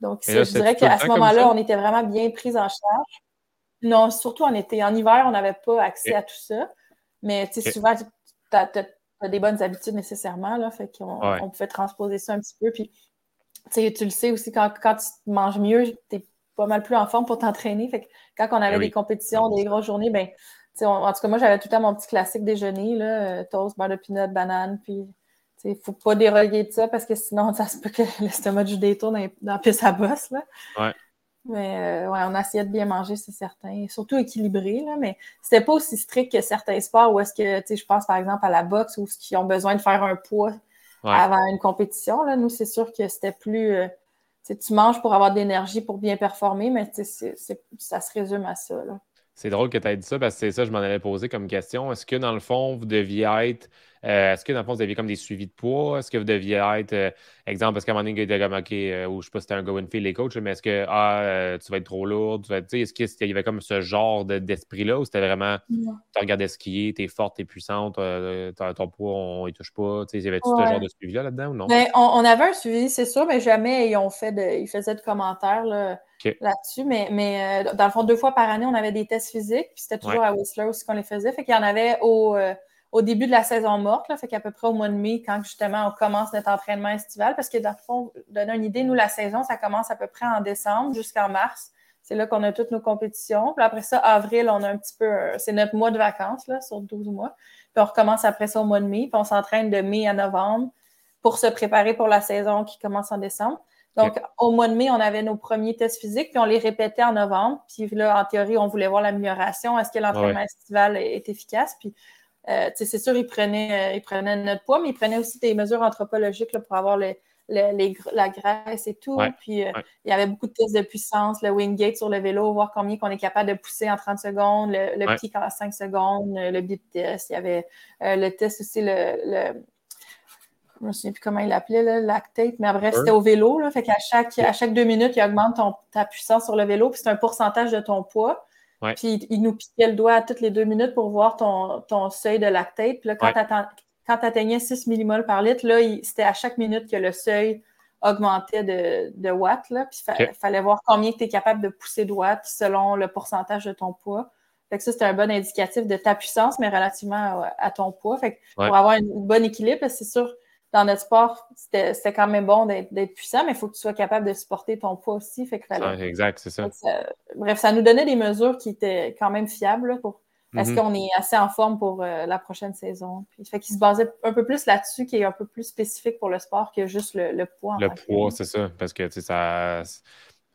Donc, je dirais qu'à ce moment-là, on était vraiment bien pris en charge. Non, surtout en été. En hiver, on n'avait pas accès à tout ça. Mais tu sais, souvent, tu as, des bonnes habitudes nécessairement. Là, fait qu'on on pouvait transposer ça un petit peu. Puis, tu le sais aussi, quand, quand tu manges mieux, tu es pas mal plus en forme pour t'entraîner. Fait que quand on avait ben des compétitions, des grosses journées, ben, en tout cas, moi, j'avais tout le temps mon petit classique déjeuner, là, euh, toast, beurre de peanut, banane, puis il ne faut pas déroger de ça parce que sinon, ça se peut que l'estomac du détour dans, dans la à bosse. Là. Ouais. Mais euh, ouais, on essayait de bien manger, c'est certain. Surtout équilibré, là, mais c'était pas aussi strict que certains sports où est-ce que, tu sais, je pense par exemple à la boxe où qui ont besoin de faire un poids avant une compétition. Là. Nous, c'est sûr que c'était plus. Euh, tu manges pour avoir de l'énergie pour bien performer, mais ça se résume à ça. C'est drôle que tu aies dit ça parce que c'est ça que je m'en avais posé comme question. Est-ce que dans le fond, vous deviez être euh, est-ce que dans le fond, vous aviez comme des suivis de poids? Est-ce que vous deviez être, euh, exemple, parce qu'à un moment donné, il était comme, OK, euh, ou je sais pas si c'était un go and feel les coachs, mais est-ce que, ah, tu vas être trop lourd? est-ce qu'il y avait comme ce genre d'esprit-là ou c'était vraiment, tu regardais skier, t'es forte, t'es puissante, ton poids, on ne touche pas? Il y avait tout ce genre de suivi-là là-dedans ou non? Ben, on, avait un suivi, c'est sûr, mais jamais ils ont fait de, ils faisaient de commentaires là-dessus. Mais, mais dans le fond, deux fois par année, on avait des tests physiques, puis c'était toujours à Whistler aussi qu'on les faisait. Fait qu'il y en avait au au début de la saison morte, là, fait qu'à peu près au mois de mai, quand justement on commence notre entraînement estival, parce que dans le fond, donner une idée, nous, la saison, ça commence à peu près en décembre jusqu'en mars. C'est là qu'on a toutes nos compétitions. Puis après ça, avril, on a un petit peu, euh, c'est notre mois de vacances, là, sur 12 mois. Puis on recommence après ça au mois de mai, puis on s'entraîne de mai à novembre pour se préparer pour la saison qui commence en décembre. Donc, au mois de mai, on avait nos premiers tests physiques, puis on les répétait en novembre. Puis là, en théorie, on voulait voir l'amélioration. Est-ce que l'entraînement estival est efficace? Puis euh, c'est sûr, ils prenaient, euh, notre poids, mais ils prenaient aussi des mesures anthropologiques pour avoir la graisse et tout. Puis euh, il y avait beaucoup de tests de puissance, le wingate sur le vélo, voir combien on est capable de pousser en 30 secondes, le, le pic en 5 secondes, le bip test. Il y avait le test aussi, le, je ne me souviens plus comment il l'appelait, le lactate, mais bref, c'était au vélo. Là, fait qu'à chaque, à chaque deux minutes, il augmente ta puissance sur le vélo, puis c'est un pourcentage de ton poids. Puis il nous piquait le doigt toutes les deux minutes pour voir ton, seuil de lactate. Puis là, quand tu atteignais 6 mmol par litre, là, c'était à chaque minute que le seuil augmentait de, watts. Là, puis il fallait voir combien tu es capable de pousser de watts selon le pourcentage de ton poids. Fait que ça, c'était un bon indicatif de ta puissance, mais relativement à, ton poids. Fait que pour avoir un bon équilibre, c'est sûr, dans notre sport, c'était quand même bon d'être puissant, mais il faut que tu sois capable de supporter ton poids aussi. Fait exact, c'est ça. Bref, ça nous donnait des mesures qui étaient quand même fiables pour est-ce mm-hmm. qu'on est assez en forme pour euh, la prochaine saison? Puis, fait qu'il se basait un peu plus là-dessus, qui est un peu plus spécifique pour le sport que juste le, poids. Le poids, c'est ça. Parce que ça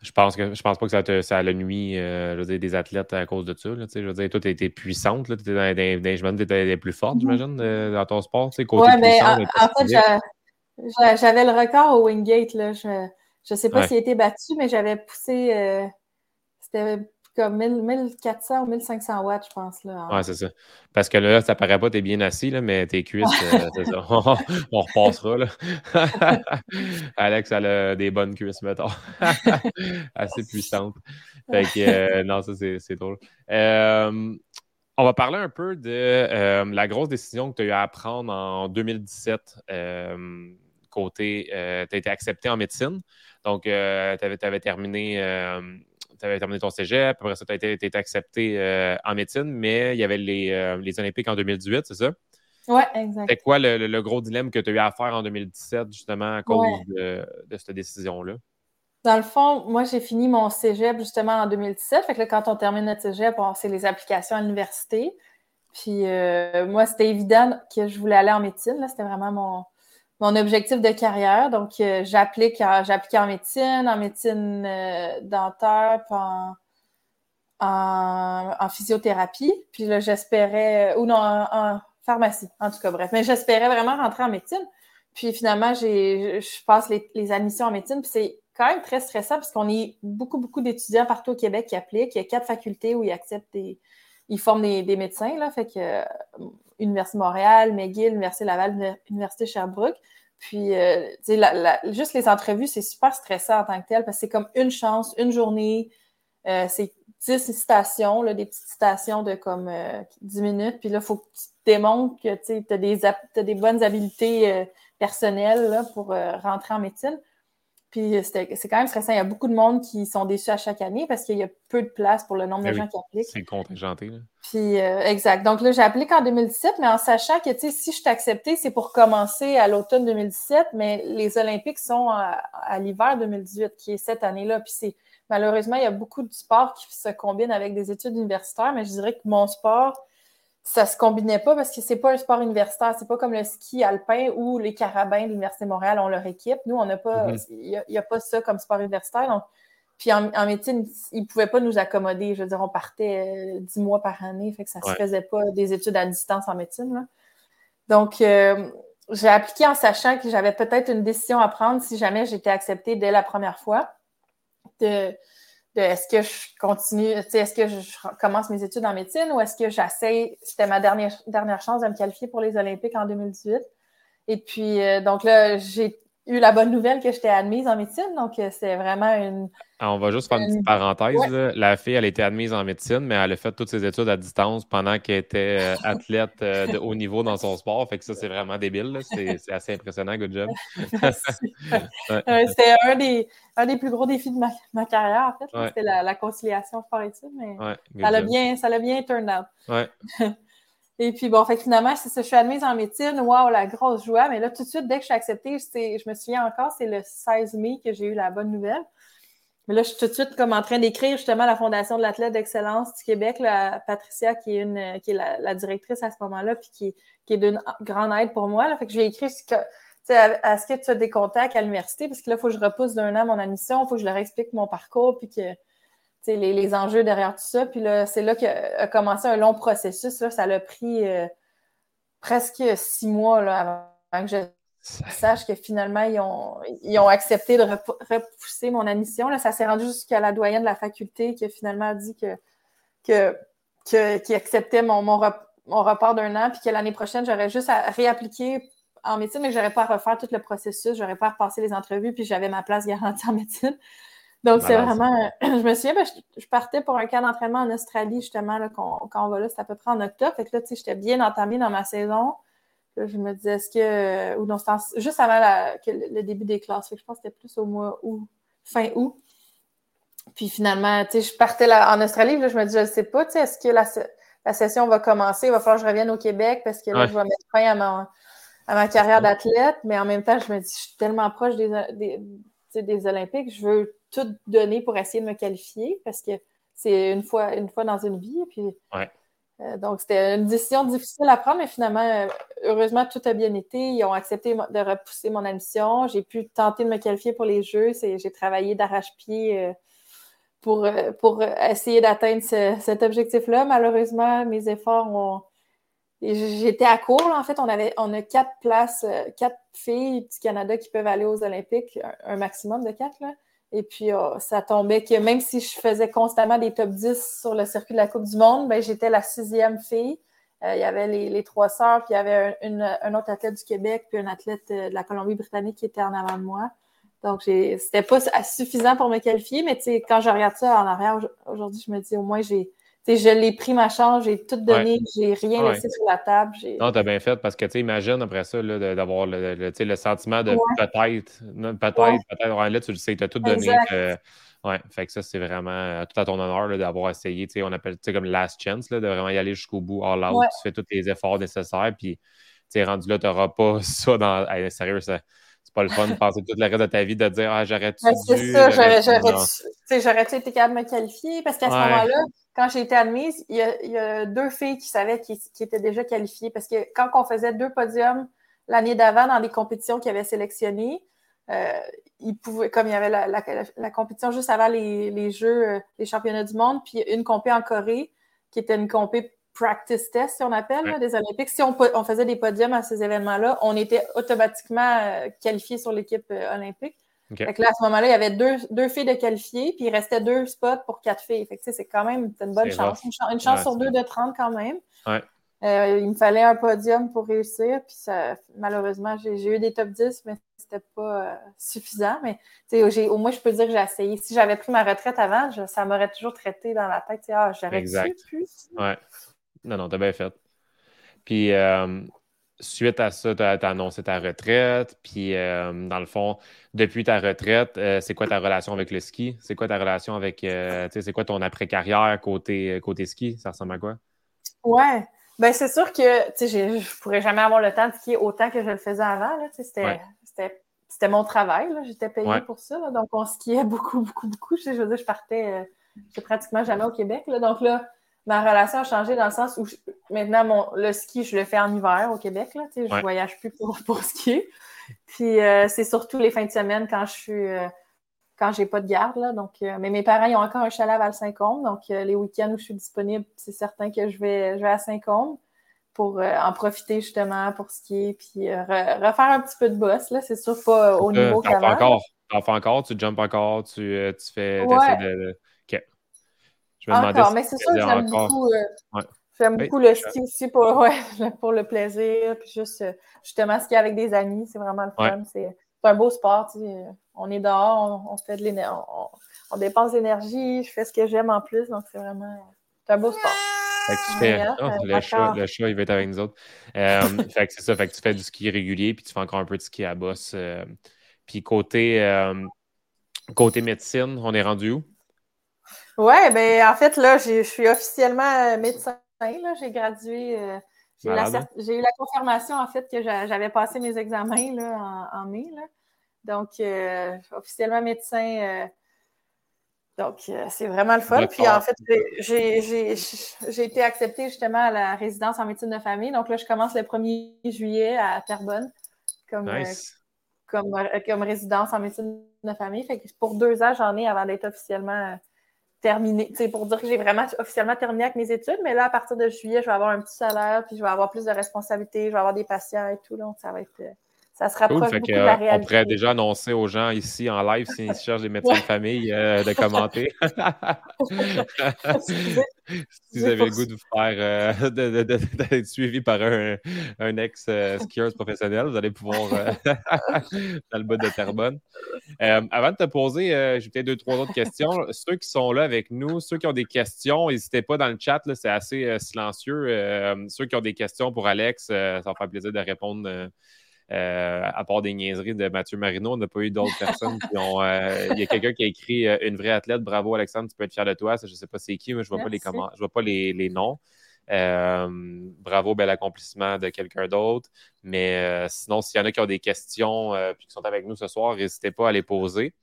je pense que je pense pas que ça, te, ça le nuit euh, des athlètes à cause de ça. Là, je veux dire, toi, tu étais puissante, tu étais dans, dans, tu étais plus forte, mm-hmm. j'imagine, euh, dans ton sport. Oui, mais en, fait, j'avais le record au Wingate. Là. Je ne sais pas s'il a été battu, mais j'avais poussé. Euh, c'était comme 1400 ou 1500 watts, je pense. Là, Ouais, c'est ça. Parce que là, ça paraît pas, tu es bien assis, là, mais tes cuisses, euh, c'est ça. On repassera. Là. Alex, elle a des bonnes cuisses, mettons. Assez puissantes. Fait que, euh, non, ça, c'est drôle. Euh, on va parler un peu de la grosse décision que tu as eu à prendre en 2017 côté, tu as été accepté en médecine. Donc, tu avais, terminé avais terminé ton cégep, après ça, tu as été, accepté euh, en médecine, mais il y avait les, euh, les Olympiques en 2018, c'est ça? Oui, exact. C'était quoi le, gros dilemme que tu as eu à faire en 2017, justement, à cause de, cette décision-là? Dans le fond, moi, j'ai fini mon cégep justement en 2017. Fait que là, quand on termine notre cégep, c'est les applications à l'université. Puis euh, moi, c'était évident que je voulais aller en médecine. C'était vraiment mon, mon objectif de carrière. Donc, euh, j'applique en médecine, en médecine euh, dentaire, puis en, physiothérapie. Puis là, j'espérais, ou non, en, pharmacie, en tout cas, bref. Mais j'espérais vraiment rentrer en médecine. Puis finalement, je passe les, admissions en médecine, puis c'est quand même très stressant parce qu'on est beaucoup, beaucoup d'étudiants partout au Québec qui appliquent. Il y a quatre facultés où ils acceptent des. Ils forment des, médecins, là. Fait que euh, Université Montréal, McGill, Université Laval, Université Sherbrooke. Puis, euh, juste les entrevues, c'est super stressant en tant que tel parce que c'est comme une chance, une journée. Euh, c'est 10 citations, là, des petites citations de comme 10 minutes. Puis là, il faut que tu démontres que tu as des, bonnes habiletés personnelles là, pour rentrer en médecine. Puis euh, c'est quand même stressant. Il y a beaucoup de monde qui sont déçus à chaque année parce qu'il y a peu de place pour le nombre de ben gens qui appliquent. C'est contingenté. Là. Puis, euh, exact. Donc là, j'applique en 2017, mais en sachant que, tu sais, si je suis acceptée, c'est pour commencer à l'automne 2017, mais les Olympiques sont à, l'hiver 2018, qui est cette année-là. Puis c'est, malheureusement, il y a beaucoup de sports qui se combinent avec des études universitaires, mais je dirais que mon sport, ça se combinait pas parce que c'est pas un sport universitaire, c'est pas comme le ski alpin ou les carabins de l'Université de Montréal ont leur équipe. Nous, on n'a pas, mhm. il n'y a, pas ça comme sport universitaire. Donc, puis en, médecine, ils ne pouvaient pas nous accommoder. Je veux dire, on partait euh, dix mois par année, fait que ça ne se faisait pas des études à distance en médecine. Donc, euh, j'ai appliqué en sachant que j'avais peut-être une décision à prendre si jamais j'étais acceptée dès la première fois. De, est-ce que je continue, est-ce que je commence mes études en médecine ou est-ce que j'essaie, c'était ma dernière, dernière chance de me qualifier pour les Olympiques en 2018. Et puis, euh, donc là, j'ai eu la bonne nouvelle que j'étais admise en médecine. Donc, euh, c'est vraiment une. Ah, on va juste faire une petite parenthèse. La fille, elle a été admise en médecine, mais elle a fait toutes ses études à distance pendant qu'elle était euh, athlète euh, de haut niveau dans son sport. Fait que ça, c'est vraiment débile. C'est assez impressionnant. Good job. C'était un des, un des plus gros défis de ma, carrière, en fait. C'était la, conciliation sport-études, mais ça l'a bien, ça bien turned out. Et puis, bon, fait finalement, c'est ça, je suis admise en médecine. Waouh, la grosse joie. Mais là, tout de suite, dès que je suis acceptée, je me souviens encore, c'est le 16 mai que j'ai eu la bonne nouvelle. Mais là, je suis tout de suite comme en train d'écrire justement la Fondation de l'athlète d'excellence du Québec, là, Patricia, qui est, une, qui est la, directrice à ce moment-là, puis qui, qui est d'une grande aide pour moi. Là. Fait que je lui ai écrit que, est-ce que tu as des contacts à l'université? Parce que là, il faut que je repousse d'un an mon admission, il faut que je leur explique mon parcours, puis que les, les, enjeux derrière tout ça. Puis là, c'est là qu'a commencé un long processus. Là. Ça a pris euh, presque six mois là, avant que je sache que finalement, ils ont, ils ont accepté de repousser mon admission. Là, ça s'est rendu jusqu'à la doyenne de la faculté qui a finalement dit que, que, qui acceptait mon, mon, report d'un an, puis que l'année prochaine, j'aurais juste à réappliquer en médecine, mais que je n'aurais pas à refaire tout le processus, je n'aurais pas à repasser les entrevues, puis j'avais ma place garantie en médecine. Donc, c'est vraiment. Je me souviens, ben, je, partais pour un camp d'entraînement en Australie, justement, là, quand, on va là, c'est à peu près en octobre. Fait que là, tu sais, j'étais bien entamée dans ma saison. je me disais, est-ce que. Ou non, c'était juste avant le, début des classes. Fait que je pense que c'était plus au mois août, fin août. Puis finalement, tu sais, je partais là, en Australie, là, je me disais, je ne sais pas, tu sais, est-ce que la, session va commencer? Il va falloir que je revienne au Québec parce que là, je vais mettre fin à, à ma carrière d'athlète. Mais en même temps, je me dis, je suis tellement proche des, des, des Olympiques, je veux tout donner pour essayer de me qualifier parce que c'est une fois, une fois dans une vie. Puis, euh, donc, c'était une décision difficile à prendre, mais finalement, euh, heureusement, tout a bien été. Ils ont accepté de repousser mon admission. J'ai pu tenter de me qualifier pour les Jeux. J'ai travaillé d'arrache-pied euh, pour, pour essayer d'atteindre cet objectif-là. Malheureusement, mes efforts ont. J'étais à court, en fait. On, avait, on a quatre places, quatre filles du Canada qui peuvent aller aux Olympiques, un, maximum de quatre. Là. Et puis, oh, ça tombait que même si je faisais constamment des top 10 sur le circuit de la Coupe du Monde, ben, j'étais la sixième fille. Euh, il y avait les, trois sœurs, puis il y avait un, autre athlète du Québec, puis un athlète euh, de la Colombie-Britannique qui était en avant de moi. Donc, c'était pas suffisant pour me qualifier, mais quand je regarde ça en arrière aujourd'hui, je me dis au moins, j'ai je l'ai pris ma chance, j'ai tout donné, j'ai rien laissé sur la table. Non, t'as bien fait parce que tu imagines après ça d'avoir le, le, sentiment de peut-être, peut-être, peut-être. Là, tu le sais, tu as tout donné. ouais, fait que ça, c'est vraiment euh, tout à ton honneur d'avoir essayé. On appelle ça comme last chance, là, de vraiment y aller jusqu'au bout, all out. Tu fais tous les efforts nécessaires, puis tu es rendu là, tu n'auras pas ça dans. sérieux, ça c'est pas le fun de passer toute la reste de ta vie de dire Ah, j'aurais-tu ben, C'est ça, j'aurais-tu été capable de me qualifier? Parce qu'à ce moment-là, quand j'ai été admise, il y, a, deux filles qui savaient qui, étaient déjà qualifiées parce que quand on faisait deux podiums l'année d'avant dans des compétitions qu'ils avaient sélectionnées, euh, ils pouvaient, comme il y avait la, compétition juste avant les, Jeux, euh, les championnats du monde, puis une compé en Corée qui était une compé practice test, si on appelle, des Olympiques. Si on, faisait des podiums à ces événements-là, on était automatiquement euh, qualifié sur l'équipe euh, olympique. là, à ce moment-là, il y avait deux, filles de qualifiées, puis il restait deux spots pour quatre filles. Fait c'est quand même une bonne chance. Une, chance sur deux de 30 quand même. Euh, il me fallait un podium pour réussir, puis malheureusement, j'ai eu des top 10, mais c'était pas suffisant. Mais au moins, je peux dire que j'ai essayé. Si j'avais pris ma retraite avant, ça m'aurait toujours traité dans la tête. Ah, j'aurais plus. Ouais. Non, non, t'as bien fait. Puis, euh, suite à ça, tu as, annoncé ta retraite. Puis, euh, dans le fond, depuis ta retraite, euh, c'est quoi ta relation avec le ski? C'est quoi ta relation avec. c'est quoi ton après-carrière côté, côté ski? Ça ressemble à quoi? Ouais. Ben, c'est sûr que je ne pourrais jamais avoir le temps de skier autant que je le faisais avant. C'était mon travail. J'étais payée pour ça. donc, on skiait beaucoup, beaucoup, beaucoup. Je, veux dire, je partais pratiquement jamais au Québec. Là, donc là, ma relation a changé dans le sens où maintenant, mon, le ski, je le fais en hiver au Québec. Là, Je ne voyage plus pour, pour skier. Puis euh, c'est surtout les fins de semaine quand je suis euh, quand j'ai pas de garde. Là, donc, euh, mais mes parents ils ont encore un chalet à Val-Saint-Côme. Donc les week-ends où je suis disponible, c'est certain que je vais, je vais à Saint-Côme pour en profiter justement pour skier puis refaire un petit peu de boss. Là, c'est sûr pas au niveau qu'avant. encore, en fais encore, tu jumps encore, tu, tu fais encore, mais c'est sûr que j'aime beaucoup, euh, j'aime beaucoup le ski aussi pour, pour le plaisir, puis juste justement skier avec des amis, c'est vraiment le fun. C'est un beau sport. On est dehors, on, fait de l'énergie, on, dépense d'énergie, je fais ce que j'aime en plus, donc c'est vraiment un beau sport. Fait que tu fais, oh, le, chat, le chat, il va être avec nous autres. Euh, fait que c'est ça, fait que tu fais du ski régulier, puis tu fais encore un peu de ski à bosse. Euh, puis côté, côté médecine, on est rendu où? Oui, ben en fait, là, je suis officiellement euh, médecin. J'ai gradué. Euh, j'ai, eu la confirmation, en fait, que j'avais passé mes examens là, en, mai. Donc, euh, officiellement médecin. donc, c'est vraiment le fun. Puis, en fait, j'ai, été acceptée justement à la résidence en médecine de famille. Donc, là, je commence le 1er juillet à Terrebonne comme, comme, comme résidence en médecine de famille. Fait que pour deux ans, j'en ai avant d'être officiellement terminé, pour dire que j'ai vraiment officiellement terminé avec mes études, mais là, à partir de juillet, je vais avoir un petit salaire, puis je vais avoir plus de responsabilités, je vais avoir des patients et tout, donc ça va être... Euh, ça se rapproche beaucoup de la réalité. On pourrait déjà annoncer aux gens ici en live s'ils cherchent des médecins de famille euh, de commenter. si vous avez le goût de vous faire euh, d'être suivi par un, un ex-skieuse professionnel, vous allez pouvoir dans le bout de Terrebonne. avant de te poser, j'ai peut-être deux, trois autres questions. Ceux qui sont là avec nous, ceux qui ont des questions, n'hésitez pas dans le chat, c'est assez silencieux. ceux qui ont des questions pour Alex, ça va faire plaisir de répondre euh, à part des niaiseries de Mathieu Marino, on n'a pas eu d'autres personnes qui ont. Euh, il y a quelqu'un qui a écrit euh, Une vraie athlète, bravo Alexandre, tu peux être fier de toi. je ne sais pas c'est qui, mais je ne vois, pas les je vois pas les, noms. bravo, bel accomplissement de quelqu'un d'autre. Mais sinon, s'il y en a qui ont des questions et qui sont avec nous ce soir, n'hésitez pas à les poser.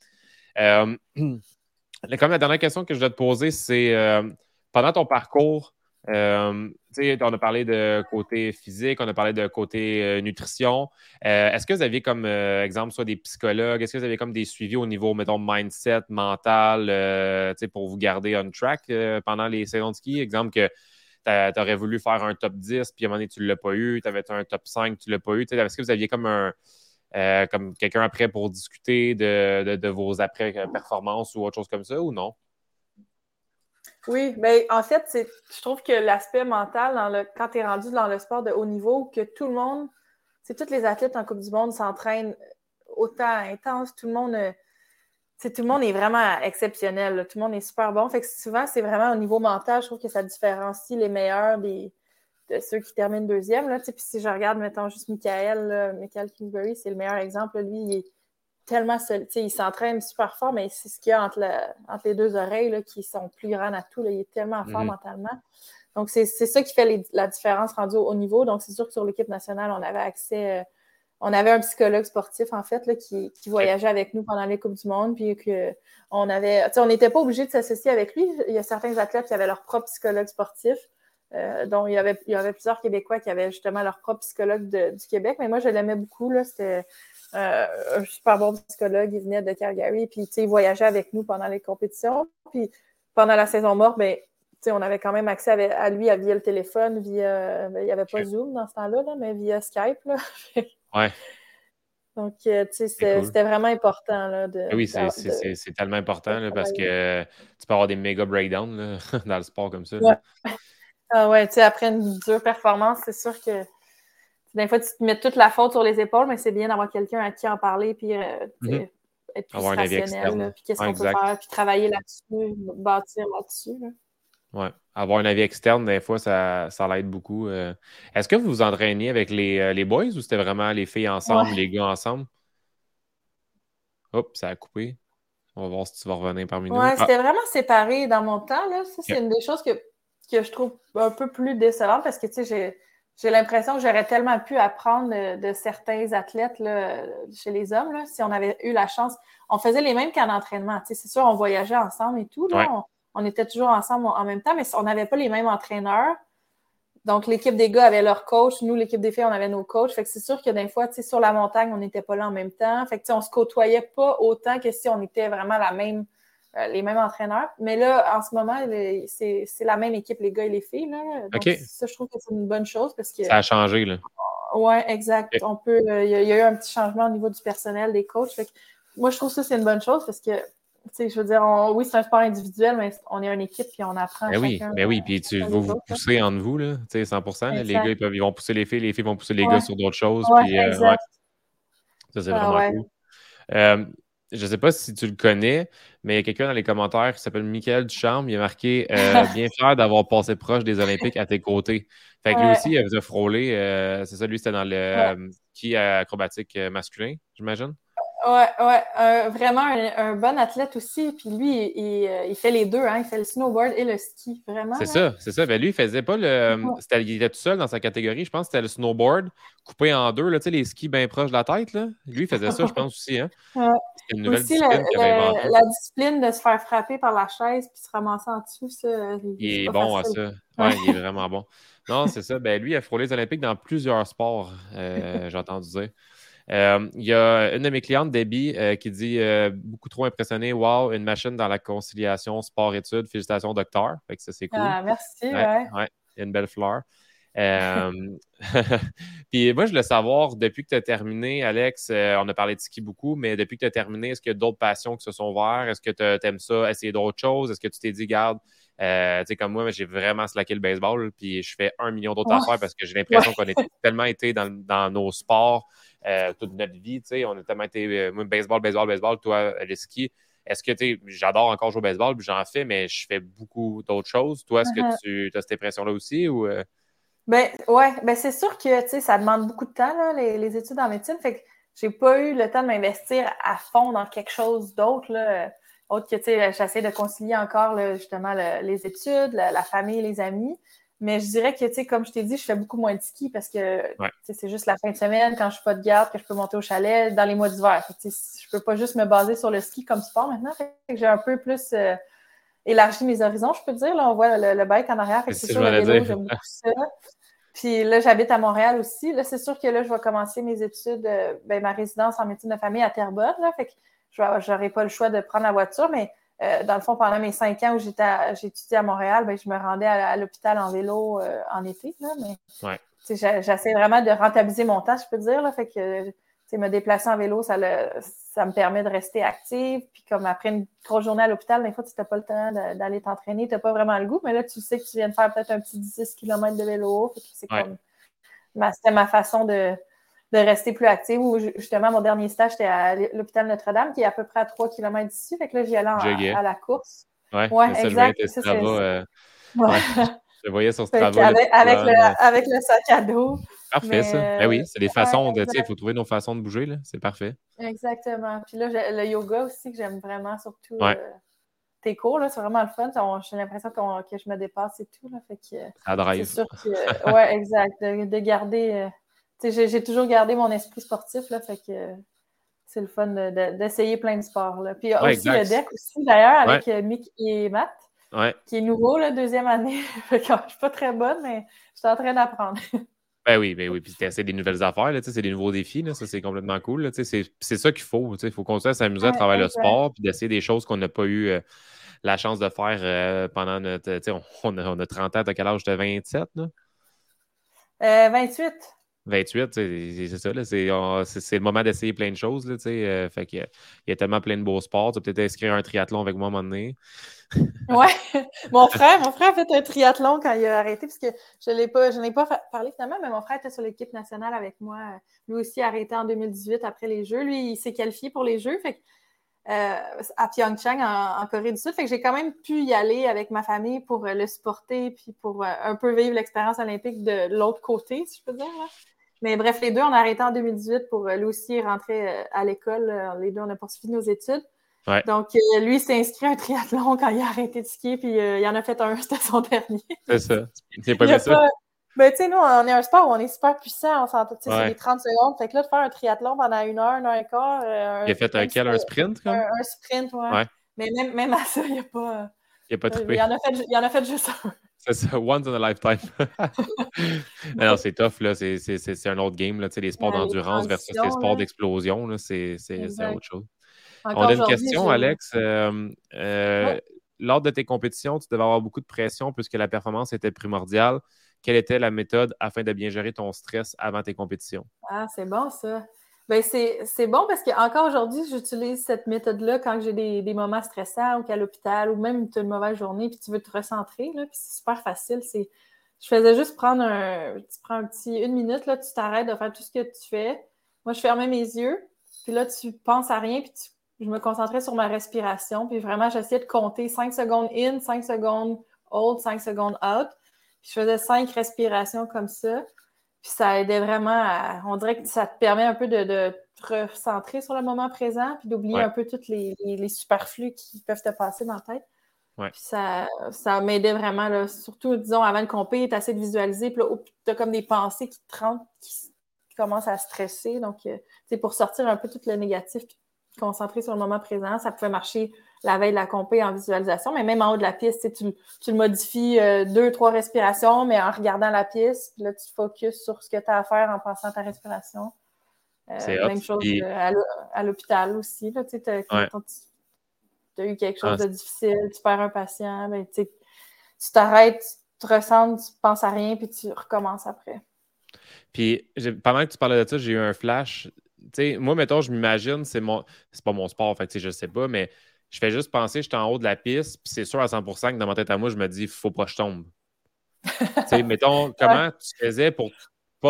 comme la dernière question que je dois te poser, c'est pendant ton parcours, euh, on a parlé de côté physique, on a parlé de côté euh, nutrition. Euh, est-ce que vous aviez comme exemple soit des psychologues, est-ce que vous avez comme des suivis au niveau, mettons, mindset, mental, pour vous garder on track pendant les saisons de ski? Exemple que tu aurais voulu faire un top 10, puis à un moment donné, tu ne l'as pas eu, tu avais un top 5, tu ne l'as pas eu? Est-ce que vous aviez comme un, comme quelqu'un après pour discuter de, vos après-performances ou autre chose comme ça ou non? Oui, mais en fait, je trouve que l'aspect mental, dans le, quand tu es rendu dans le sport de haut niveau, que tout le monde, c'est tous les athlètes en Coupe du Monde s'entraînent autant intense, tout le monde tout le monde est vraiment exceptionnel. Tout le monde est super bon. Fait que souvent, c'est vraiment au niveau mental, je trouve que ça différencie les meilleurs des, de ceux qui terminent deuxième. Là. Puis si je regarde, mettons, juste Michael, Michael Kingsbury, c'est le meilleur exemple. Lui, il est tellement solide. Il s'entraîne super fort, mais c'est ce qu'il y a entre, les deux oreilles là, qui sont plus grandes à tout. Là. Il est tellement fort mm-hmm. mentalement. Donc, c'est ça qui fait la différence rendue au haut niveau. Donc, c'est sûr que sur l'équipe nationale, on avait accès. Euh, on avait un psychologue sportif, en fait, là, qui, voyageait avec nous pendant les Coupes du Monde, puis que on avait, on n'était pas obligé de s'associer avec lui. Il y a certains athlètes qui avaient leur propre psychologue sportif, euh, dont il y, avait, il y avait plusieurs Québécois qui avaient justement leur propre psychologue du Québec, mais moi, je l'aimais beaucoup. C'était euh, un super bon psychologue, il venait de Calgary, puis il voyageait avec nous pendant les compétitions. Puis pendant la saison morte, ben, on avait quand même accès à, lui via le téléphone, via. Ben, il n'y avait pas Zoom dans ce temps-là, mais via Skype. Ouais. Donc, euh, tu sais, c'était vraiment important. Là, de, oui, c'est tellement important là, parce que tu peux avoir des méga breakdowns dans le sport comme ça. Ouais. Ah ouais, tu sais, après une dure performance, c'est sûr que des fois, tu te mets toute la faute sur les épaules, mais c'est bien d'avoir quelqu'un à qui en parler, puis euh, mm-hmm. être plus avoir rationnel, puis qu'est-ce qu'on peut faire, puis travailler là-dessus, bâtir là-dessus. Oui, avoir un avis externe, des fois, ça, ça l'aide beaucoup. Euh. Est-ce que vous vous entraîniez avec les, euh, les boys ou c'était vraiment les filles ensemble, les gars ensemble? Hop, ça a coupé. On va voir si tu vas revenir parmi nous. Oui, ah. c'était vraiment séparé dans mon temps. Là. Ça, c'est une des choses que, que, je trouve un peu plus décevante parce que, tu sais, j'ai, l'impression que j'aurais tellement pu apprendre de, certains athlètes là, chez les hommes, là, si on avait eu la chance. On faisait les mêmes qu'en entraînement. Tu sais, c'est sûr, on voyageait ensemble et tout. Là, on était toujours ensemble en même temps, mais on n'avait pas les mêmes entraîneurs. Donc, l'équipe des gars avait leur coach. Nous, l'équipe des filles, on avait nos coachs. Fait que c'est sûr que des fois, sur la montagne, on n'était pas là en même temps. Fait que, on se côtoyait pas autant que si on était vraiment la même, les mêmes entraîneurs. Mais là, en ce moment, c'est la même équipe, les gars et les filles. Donc, ça, je trouve que c'est une bonne chose parce que. Ça a changé, là. Oui, exact. On peut. Euh, il y, a eu un petit changement au niveau du personnel, des coachs. Fait que, moi, je trouve que ça, c'est une bonne chose parce que je veux dire, oui, c'est un sport individuel, mais on est une équipe puis on apprend. Ben oui, ben oui, puis tu vas vous pousser entre vous, là, 100% Les gars, ils, peuvent, ils, vont pousser les filles, les filles vont pousser les gars sur d'autres choses. puis, euh, Ça, c'est ah, vraiment cool. Euh, je ne sais pas si tu le connais, mais il y a quelqu'un dans les commentaires qui s'appelle Michael Ducharme. Il a marqué euh, Bien fier d'avoir passé proche des Olympiques à tes côtés. Fait que lui aussi, il avait frôlé. c'est ça, lui, c'était dans le qui acrobatique masculin, j'imagine? Ouais, ouais, vraiment un, bon athlète aussi. Puis lui, euh, il, fait les deux, hein. il fait le snowboard et le ski, vraiment. C'est ça, c'est ça. Ben lui, il faisait pas le. il était tout seul dans sa catégorie. Je pense que c'était le snowboard coupé en deux, là, tu sais, les skis bien proches de la tête. Là. Lui, il faisait ça, je pense aussi. Hein. Une nouvelle aussi, discipline la, discipline de se faire frapper par la chaise puis se ramasser en dessous, ça. Il, est, bon à ça. Ouais, il est vraiment bon. Non, c'est ça. Ben lui, il a frôlé les Olympiques dans plusieurs sports, euh, j'ai entendu dire. Euh, il y a une de mes clientes, Debbie, euh, qui dit euh, beaucoup trop impressionné. Wow, une machine dans la conciliation sport-études. Félicitations, docteur. Fait que ça, c'est cool. Ah, merci. Ouais, ouais. une belle fleur. puis moi, je voulais savoir, depuis que tu as terminé, Alex, on a parlé de ski beaucoup, mais depuis que tu as terminé, est-ce qu'il y a d'autres passions qui se sont ouvertes? Est-ce que tu aimes ça, essayer d'autres choses? Est-ce que tu t'es dit, garde, tu sais, comme moi, j'ai vraiment slacké le baseball, puis je fais un million d'autres affaires parce que j'ai l'impression qu'on a tellement été dans, dans nos sports, euh, toute notre vie. On a tellement été euh, moi, baseball, baseball, baseball, toi, euh, le ski. Est-ce que tu j'adore encore jouer au baseball, j'en fais, mais je fais beaucoup d'autres choses. Toi, est-ce que uh-huh. tu as cette impression-là aussi ou Ben ouais, ben c'est sûr que ça demande beaucoup de temps, les, études en médecine. Fait que j'ai pas eu le temps de m'investir à fond dans quelque chose d'autre. Autre que j'essaie de concilier encore justement les études, la, famille, les amis. Mais je dirais que, tu sais, comme je t'ai dit, je fais beaucoup moins de ski parce que c'est juste la fin de semaine, quand je suis pas de garde, que je peux monter au chalet dans les mois d'hiver. Je peux pas juste me baser sur le ski comme sport maintenant. j'ai un peu plus euh, élargi mes horizons, je peux dire. Là, on voit le, bike en arrière. C'est sûr, le vélo, j'aime beaucoup ça. Puis là, j'habite à Montréal aussi. Là, c'est sûr que là, je vais commencer mes études, euh, ben, ma résidence en médecine de famille à Terrebonne. Là, fait que je n'aurai pas le choix de prendre la voiture, mais euh, dans le fond, pendant mes cinq ans où étudié à Montréal, ben, je me rendais à, l'hôpital en vélo euh, en été. Là, mais j'essaie vraiment de rentabiliser mon temps, je peux dire. Là, fait que me déplacer en vélo, ça, ça me permet de rester active. Puis comme après une grosse journée à l'hôpital, des fois, tu n'as pas le temps d'aller t'entraîner, tu n'as pas vraiment le goût, mais là, tu sais que tu viens de faire peut-être un petit 10 km de vélo. C'était ma façon de, de, rester plus active. Ou justement, mon dernier stage, c'était à l'hôpital Notre-Dame, qui est à peu près à 3 km d'ici. Fait que là, j'y allais à la course. Oui, ouais, exact. Ça, euh, ouais. Je voyais sur ce travail. Avec, avec, le, avec, le, sac à dos. Parfait, ça. Ben oui, c'est des façons de. Il faut trouver nos façons de bouger, là. C'est parfait. Exactement. Puis là, le yoga aussi, que j'aime vraiment, surtout. Euh, tes cours, là, c'est vraiment le fun. J'ai l'impression que je me dépasse et tout. Là, fait que, Ça drive. C'est sûr que. ouais, exact. De, garder. J'ai toujours gardé mon esprit sportif, là. Fait que c'est le fun d'essayer plein de sports. Là. Puis aussi le deck aussi, d'ailleurs, avec euh, Mick et Matt. Qui est nouveau, la deuxième année. je ne suis pas très bonne, mais je suis en train d'apprendre. Ben oui, ben oui. Puis c'est des nouvelles affaires, c'est des nouveaux défis. Là, ça, c'est complètement cool. C'est ça qu'il faut. Il faut continuer à s'amuser à travers le sport puis d'essayer des choses qu'on n'a pas eu euh, la chance de faire euh, pendant notre. On, on, a, on a 30 ans, t'as quel âge? de 27, là? 28. 28, c'est ça. C'est le moment d'essayer plein de choses. Là, euh, fait il y a tellement plein de beaux sports. Tu peux peut-être inscrire un triathlon avec moi à un moment donné. oui. Mon frère, mon frère a fait un triathlon quand il a arrêté, parce que je n'ai pas, je pas parlé finalement, mais mon frère était sur l'équipe nationale avec moi. Lui aussi a arrêté en 2018 après les Jeux. Lui, il s'est qualifié pour les Jeux. Fait euh, à Pyeongchang, en, Corée du Sud. Fait que j'ai quand même pu y aller avec ma famille pour euh, le supporter puis pour euh, un peu vivre l'expérience olympique de l'autre côté, si je peux dire. Mais bref, les deux, on a arrêté en 2018 pour lui aussi rentrer à l'école. Les deux, on a poursuivi nos études. Donc, lui, s'est inscrit à un triathlon quand il a arrêté de skier, puis il en a fait un, c'était son dernier. C'est ça. C'est pas bien ça. Ben, tu sais, nous, on est un sport où on est super puissant, on s'entend, tu sais, c'est les 30 secondes. Fait que là, de faire un triathlon pendant une heure, une heure et quart. Euh, il a fait un quel, un sprint, comme? Un, sprint, ouais. Mais même, même à ça, il n'y a pas. Il n'y a pas de Il en a fait, il en a fait juste un. C'est ça, once in a lifetime. non, c'est tough, là. C'est un autre game, là. Tu sais, les sports d'endurance versus les sports d'explosion, là, c'est autre chose. on a une question, Alex. Euh, euh, lors de tes compétitions, tu devais avoir beaucoup de pression puisque la performance était primordiale quelle était la méthode afin de bien gérer ton stress avant tes compétitions? Ah, c'est bon ça. Ben, c'est bon parce qu'encore aujourd'hui, j'utilise cette méthode-là quand j'ai des, moments stressants ou qu'à l'hôpital ou même tu as une mauvaise journée puis tu veux te recentrer. c'est super facile. Je faisais juste prendre un. Tu prends un petit une minute, là, tu t'arrêtes de faire tout ce que tu fais. Moi, je fermais mes yeux, puis là, tu penses à rien, puis je me concentrais sur ma respiration, puis vraiment, j'essayais de compter 5 secondes in, 5 secondes hold, 5 secondes out je faisais cinq respirations comme ça. Puis ça aidait vraiment à. On dirait que ça te permet un peu de, te recentrer sur le moment présent, puis d'oublier un peu tous les, superflus qui peuvent te passer dans la tête. Puis ça, ça m'aidait vraiment, là, surtout, disons, avant le compé, tu assez de visualiser, puis là, tu as comme des pensées qui te rentrent, qui, commencent à stresser. Donc, c'est euh, pour sortir un peu tout le négatif, puis concentrer sur le moment présent, ça pouvait marcher la veille de la compé en visualisation, mais même en haut de la piste, tu, tu le modifies euh, deux, trois respirations, mais en regardant la piste, là, tu te focuses sur ce que tu as à faire en passant ta respiration. Euh, même chose euh, à l'hôpital aussi. tu as, eu quelque chose de difficile, tu perds un patient, ben, tu t'arrêtes, tu te ressens, tu penses à rien, puis tu recommences après. Puis pendant que tu parlais de ça, j'ai eu un flash. moi, mettons, je m'imagine, c'est mon. C'est pas mon sport, en fait, je sais pas, mais je fais juste penser, je suis en haut de la piste, puis c'est sûr à 100% que dans ma tête à moi, je me dis, il faut pas que je tombe. mettons, comment tu faisais pour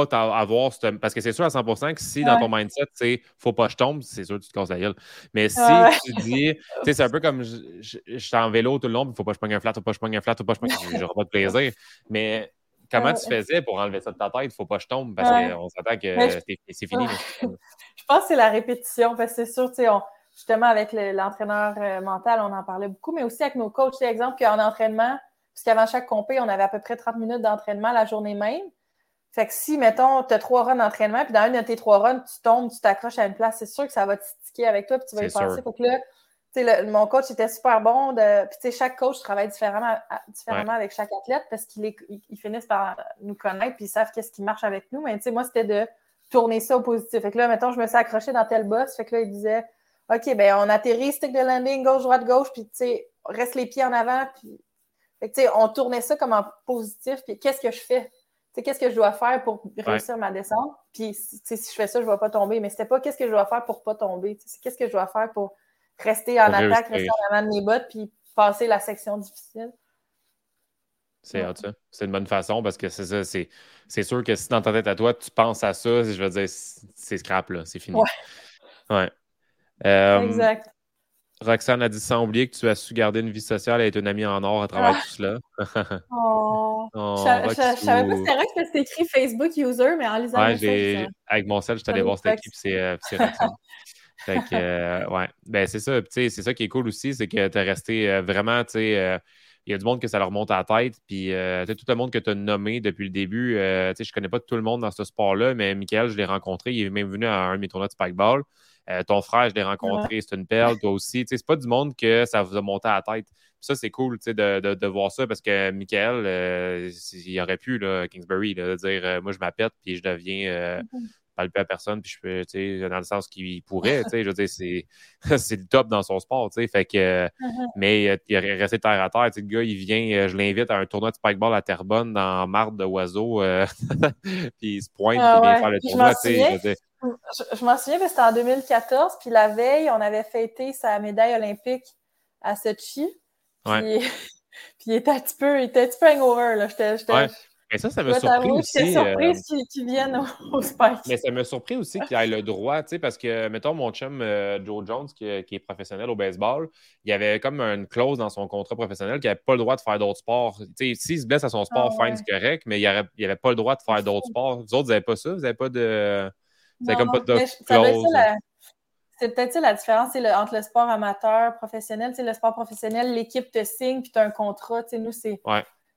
pas avoir Parce que c'est sûr à 100% que si dans ton mindset, c'est faut pas que je tombe, c'est sûr que tu te casses la gueule. Mais si tu dis, tu sais, c'est un peu comme je, suis en vélo tout le long, il faut pas que je pogne un flat, faut pas que je pogne un flat, faut pas que je pogne. J'aurai pas de plaisir. Mais comment tu faisais pour enlever ça de ta tête? Faut pas que je tombe? Parce qu'on s'attend que c'est fini. Je, pense que c'est la répétition parce que c'est sûr, tu sais, on justement, avec l'entraîneur euh, mental, on en parlait beaucoup, mais aussi avec nos coachs. C'est exemple qu'en entraînement, puisqu'avant chaque compé, on avait à peu près 30 minutes d'entraînement la journée même. Fait que si, mettons, tu as trois runs d'entraînement, puis dans une de tes trois runs, tu tombes, tu t'accroches à une place, c'est sûr que ça va te sticker avec toi, puis tu vas y penser. Faut que là, mon coach était super bon. De, puis chaque coach travaille différemment, différemment avec chaque athlète parce qu'ils finissent par nous connaître, puis ils savent qu'est-ce qui marche avec nous. Mais moi, c'était de tourner ça au positif. Fait que là, mettons, je me suis accrochée dans tel boss. Fait que là, il disait OK, ben on atterrit, stick de landing, gauche, droite, gauche, puis tu sais, reste les pieds en avant, puis fait que, on tournait ça comme en positif, puis qu'est-ce que je fais? qu'est-ce que je dois faire pour réussir ma descente? Puis, si je fais ça, je ne vais pas tomber. Mais c'était pas qu'est-ce que je dois faire pour ne pas tomber. C'est qu'est-ce que je dois faire pour rester en attaque, rester en avant de mes bottes, puis passer la section difficile. C'est ça. C'est une bonne façon parce que c'est ça. C'est sûr que si dans ta tête à toi, tu penses à ça, je veux dire, c'est scrap, là. C'est fini. Ouais. ouais. Euh, exact. Roxane a dit sans oublier que tu as su garder une vie sociale et être une amie en or à travers ah. tout cela. oh. oh je, ne savais pas que c'était écrit Facebook user, mais en lisant ouais, avec mon sel, je suis allé voir cette équipe, c'est euh, Roxane. fait que, euh, ouais. Ben, c'est ça. C'est ça qui est cool aussi, c'est que tu es resté euh, vraiment, tu sais, il y a du monde que ça leur monte à la tête. Puis, tout le monde que tu as nommé depuis le début, je ne connais pas tout le monde dans ce sport-là, mais Michael, je l'ai rencontré. Il est même venu à un de mes tournois de Spikeball. Euh, ton frère, je l'ai rencontré, c'est une perle, toi aussi. C'est pas du monde que ça vous a monté à la tête. ça, c'est cool de, de, de, voir ça parce que Michael, euh, il aurait pu, là, Kingsbury, de dire euh, moi, je m'appelle puis je deviens. Mm-hmm. palper à personne, puis je peux, tu sais, dans le sens qu'il pourrait, tu sais, je veux dire, c'est, c'est le top dans son sport, tu sais, fait que, mm-hmm. mais il est resté terre à terre, tu sais, le gars, il vient, je l'invite à un tournoi de spikeball à Terrebonne dans Marde de Oiseau, puis il se pointe, ah, il vient faire le tournoi, tu sais, je, m'en souviens, c'était en 2014, puis la veille, on avait fêté sa médaille olympique à Sochi. Puis, puis il était un petit peu, il était un petit peu hangover. Là. J'étais, Mais ça, ça m'a surpris aussi. J'étais surprise euh... qu'il vienne au, Spike. Mais ça m'a surpris aussi qu'il ait le droit, tu sais, parce que, mettons, mon chum euh, Joe Jones, qui, est professionnel au baseball, il y avait comme une clause dans son contrat professionnel qu'il n'avait pas le droit de faire d'autres sports. Tu sais, s'il se blesse à son sport, ah, fine, c'est correct, mais il n'avait pas le droit de faire d'autres sports. Vous autres, vous n'avez pas ça? Vous n'avez pas de. C'est comme pas de C'est peut-être ça la différence entre le sport amateur, professionnel. le sport professionnel, l'équipe te signe puis tu as un contrat. Nous, c'est.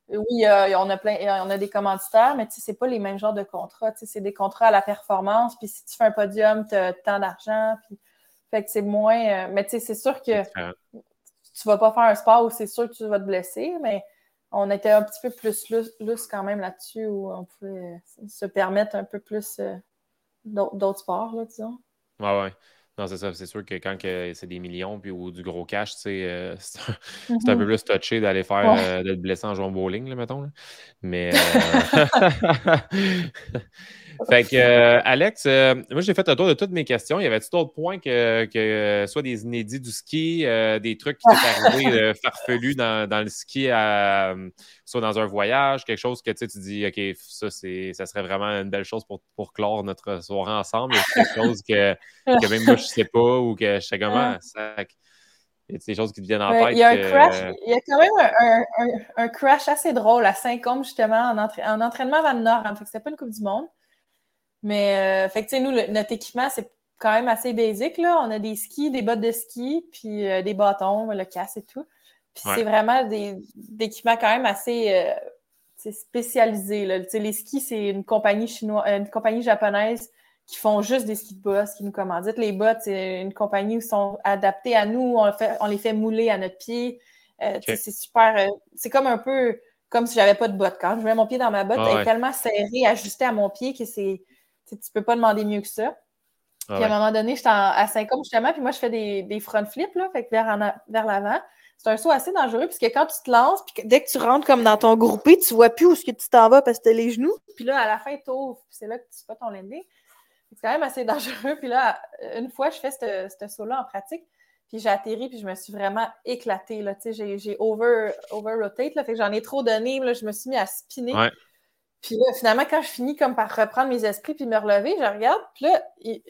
Oui, on, a plein, on a des commanditaires, mais c'est pas les mêmes genres de contrats. C'est des contrats à la performance. Puis si tu fais un podium, tu as tant d'argent. Puis... Fait que c'est moins. Euh, mais c'est sûr que tu vas pas faire un sport où c'est sûr que tu vas te blesser, mais on était un petit peu plus lousse, quand même là-dessus où on pouvait se permettre un peu plus. Euh, d'autres sports, là, disons. Ouais, ouais. Non, c'est ça. C'est sûr que quand c'est des millions puis, ou du gros cash, euh, c'est un, un, peu mm-hmm. plus touché d'aller faire euh, d'être blessé en jouant bowling, là, mettons. Mais euh... Fait que, euh, Alex, euh, moi, j'ai fait un tour de toutes mes questions. Il y avait d'autres points que, que soit des inédits du ski, euh, des trucs qui t'est arrivé farfelus dans, dans, le ski, soit dans un voyage, quelque chose que tu dis, OK, ça, ça serait vraiment une belle chose pour, pour clore notre soirée ensemble. quelque chose que, que, même moi, je sais pas ou que je sais comment. Ça, il y a des choses qui te viennent en tête. Il y a, un crash, il y a quand même un, un, un, crash assez drôle à Saint-Côme, justement, en, en entraînement Van Nord. Fait, c'était pas une Coupe du Monde. Mais, euh, fait que, nous, notre équipement, c'est quand même assez basique, là. On a des skis, des bottes de ski, puis euh, des bâtons, le casse et tout. Puis c'est vraiment des, équipements quand même assez euh, spécialisés, là. les skis, c'est une compagnie chinoise, une compagnie japonaise qui font juste des skis de boss, qui nous commanditent. Les bottes, c'est une compagnie qui sont adaptées à nous. On, fait, on les fait mouler à notre pied. C'est super. c'est comme un peu comme si j'avais pas de bottes. Quand je mets mon pied dans ma botte, elle est tellement serrée, ajustée à mon pied que c'est tu ne peux pas demander mieux que ça. Ah puis à un moment donné, j'étais à 5 ans justement, puis moi, je fais des, des front flips, là, fait que vers, vers l'avant. C'est un saut assez dangereux, puisque quand tu te lances, puis dès que tu rentres comme dans ton groupé, tu vois plus où ce que tu t'en vas parce que tu as les genoux. Puis là, à la fin, tu ouvres, puis c'est là que tu fais ton landing. C'est quand même assez dangereux. Puis là, une fois, je fais ce saut-là en pratique, puis j'ai atterri, puis je me suis vraiment éclatée. J'ai over, over rotate, là, fait que j'en ai trop donné. Là, je me suis mis à spinner. Puis là, finalement, quand je finis comme par reprendre mes esprits puis me relever, je regarde, puis là,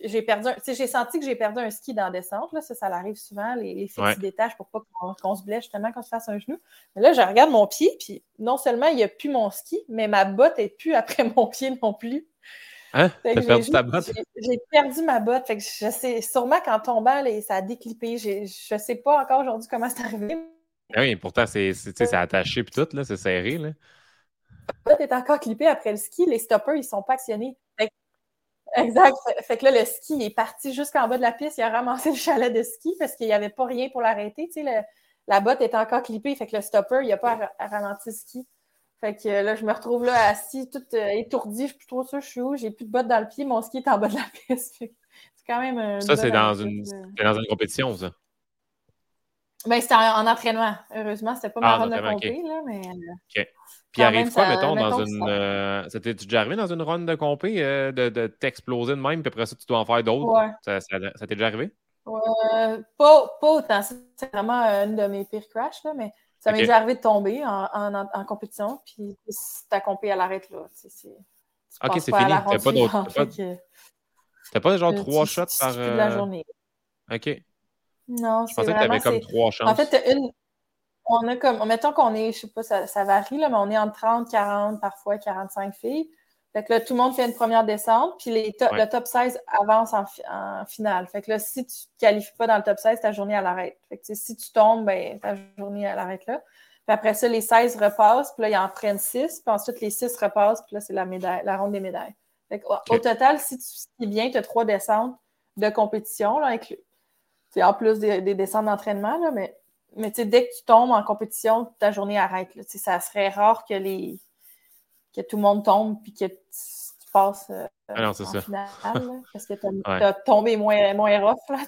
j'ai perdu un... j'ai senti que j'ai perdu un ski dans la descente. Là. Ça, ça arrive souvent, les, les filles se détachent pour pas qu'on se blesse justement quand se fasse un genou. Mais là, je regarde mon pied, puis non seulement il n'y a plus mon ski, mais ma botte n'est plus après mon pied non plus. Hein? T'as perdu ta botte? J'ai perdu ma botte. Fait que je sais, sûrement qu'en tombant, ça a déclippé. Je ne sais pas encore aujourd'hui comment c'est arrivé. Ah oui, pourtant, c'est attaché puis tout, là, c'est serré. Là botte est encore clippé après le ski. Les stoppers, ils sont pas actionnés. exact. Fait que là, le ski est parti jusqu'en bas de la piste. Il a ramassé le chalet de ski parce qu'il n'y avait pas rien pour l'arrêter. Tu sais, la botte est encore clippée. Fait que le stopper, il n'a pas ralenti le ski. Fait que là, je me retrouve là assis, toute euh, étourdie. Je ne suis plus trop sûre, je suis où. J'ai plus de bottes dans le pied. Mon ski est en bas de la piste. C'est quand même. ça, c'est dans, une... dans une compétition, ça. Ben, c'était en, entraînement. Heureusement, c'était pas ma ah, de compter, là, mais. Euh, Puis arrive quoi, mettons, dans une. Ça t'est déjà arrivé dans une run de compé de, de t'exploser de même, puis après ça, tu dois en faire d'autres? Ça, ça, t'est déjà arrivé? pas, pas autant. C'est vraiment une de mes pires crashs, là, mais ça m'est déjà arrivé de tomber en, en, en compétition, puis ta compé, à l'arrêt là. ok, c'est fini. T'as pas d'autres. T'as pas, genre trois shots par. de la journée. OK. Non, c'est Je pensais que t'avais comme trois chances. En fait, une. On a comme. Mettons qu'on est, je sais pas, ça, ça varie, là, mais on est entre 30, 40, parfois 45 filles. Fait que là, tout le monde fait une première descente, puis les le top 16 avance en, finale. Fait que là, si tu ne qualifies pas dans le top 16, ta journée à l'arrêt. Fait que si tu tombes, ben, ta journée à l'arrêt là. Puis après ça, les 16 repassent, puis là, ils en prennent 6, puis ensuite les 6 repassent, puis là, c'est la médaille, la ronde des médailles. Fait que, Au total, si tu es bien, tu as trois descentes de compétition, là, en plus des, descentes d'entraînement, mais, mais dès que tu tombes en compétition, ta journée arrête. Là. Ça serait rare que les que tout le monde tombe puis que tu, passes euh, ah en finale, parce que tu as, tombé moins, moins rough. Là,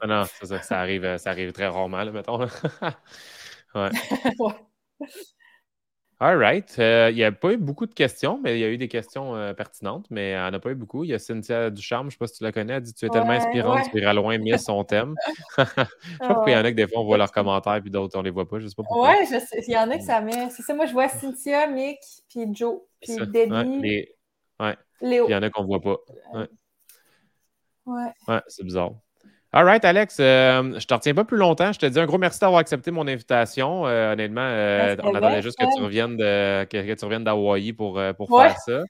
ah non, c'est ça. Ça arrive, euh, ça arrive très rarement, là, mettons. ouais. All right. Euh, il n'y a pas eu beaucoup de questions, mais il y a eu des questions pertinentes, mais il n'y en a pas eu beaucoup. Il y a Cynthia Ducharme, je ne sais pas si tu la connais, elle dit Tu es tellement inspirante, tu iras loin, mieux son thème. je sais pas pourquoi il y en a que des fois on voit leurs commentaires puis d'autres on les voit pas. Je sais pas pourquoi. Oui, il y en a que ça met. C'est ça, moi je vois Cynthia, Mick, puis Joe, puis Debbie. Ouais, Léo. il y en a qu'on ne voit pas. Ouais. Ouais. ouais c'est bizarre. All right, Alex, euh, je ne te retiens pas plus longtemps. Je te dis un gros merci d'avoir accepté mon invitation. Euh, honnêtement, euh, on attendait juste que tu reviennes de, que, tu reviennes d'Hawaï pour, pour faire ça.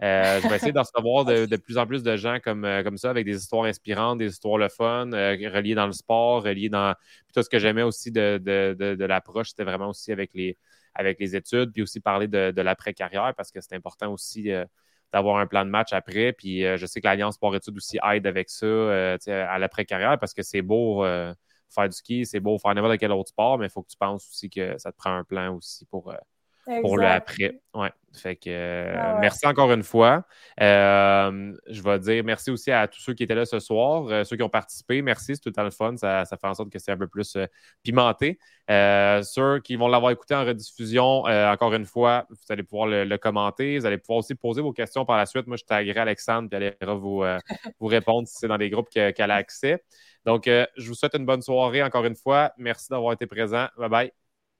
je vais essayer d'en recevoir de, de, plus en plus de gens comme, comme ça, avec des histoires inspirantes, des histoires le fun, reliées dans le sport, reliées dans. Tout ce que j'aimais aussi de, de l'approche, c'était vraiment aussi avec les, avec les études, puis aussi parler de, l'après-carrière, parce que c'est important aussi d'avoir un plan de match après. Puis euh, je sais que l'Alliance Sport-Études aussi aide avec ça euh, à l'après-carrière parce que c'est beau euh, faire du ski, c'est beau faire n'importe quel autre sport, mais il faut que tu penses aussi que ça te prend un plan aussi pour, pour le après. Ouais. Fait que ah merci encore une fois. je vais dire merci aussi à tous ceux qui étaient là ce soir, ceux qui ont participé. Merci, c'est tout le temps le fun. Ça, fait en sorte que c'est un peu plus pimenté. ceux qui vont l'avoir écouté en rediffusion, encore une fois, vous allez pouvoir le, commenter. Vous allez pouvoir aussi poser vos questions par la suite. Moi, je taguerai Alexandre, puis elle ira vous, vous répondre si c'est dans des groupes qu'elle a accès. Donc, je vous souhaite une bonne soirée encore une fois. Merci d'avoir été présent. Bye bye.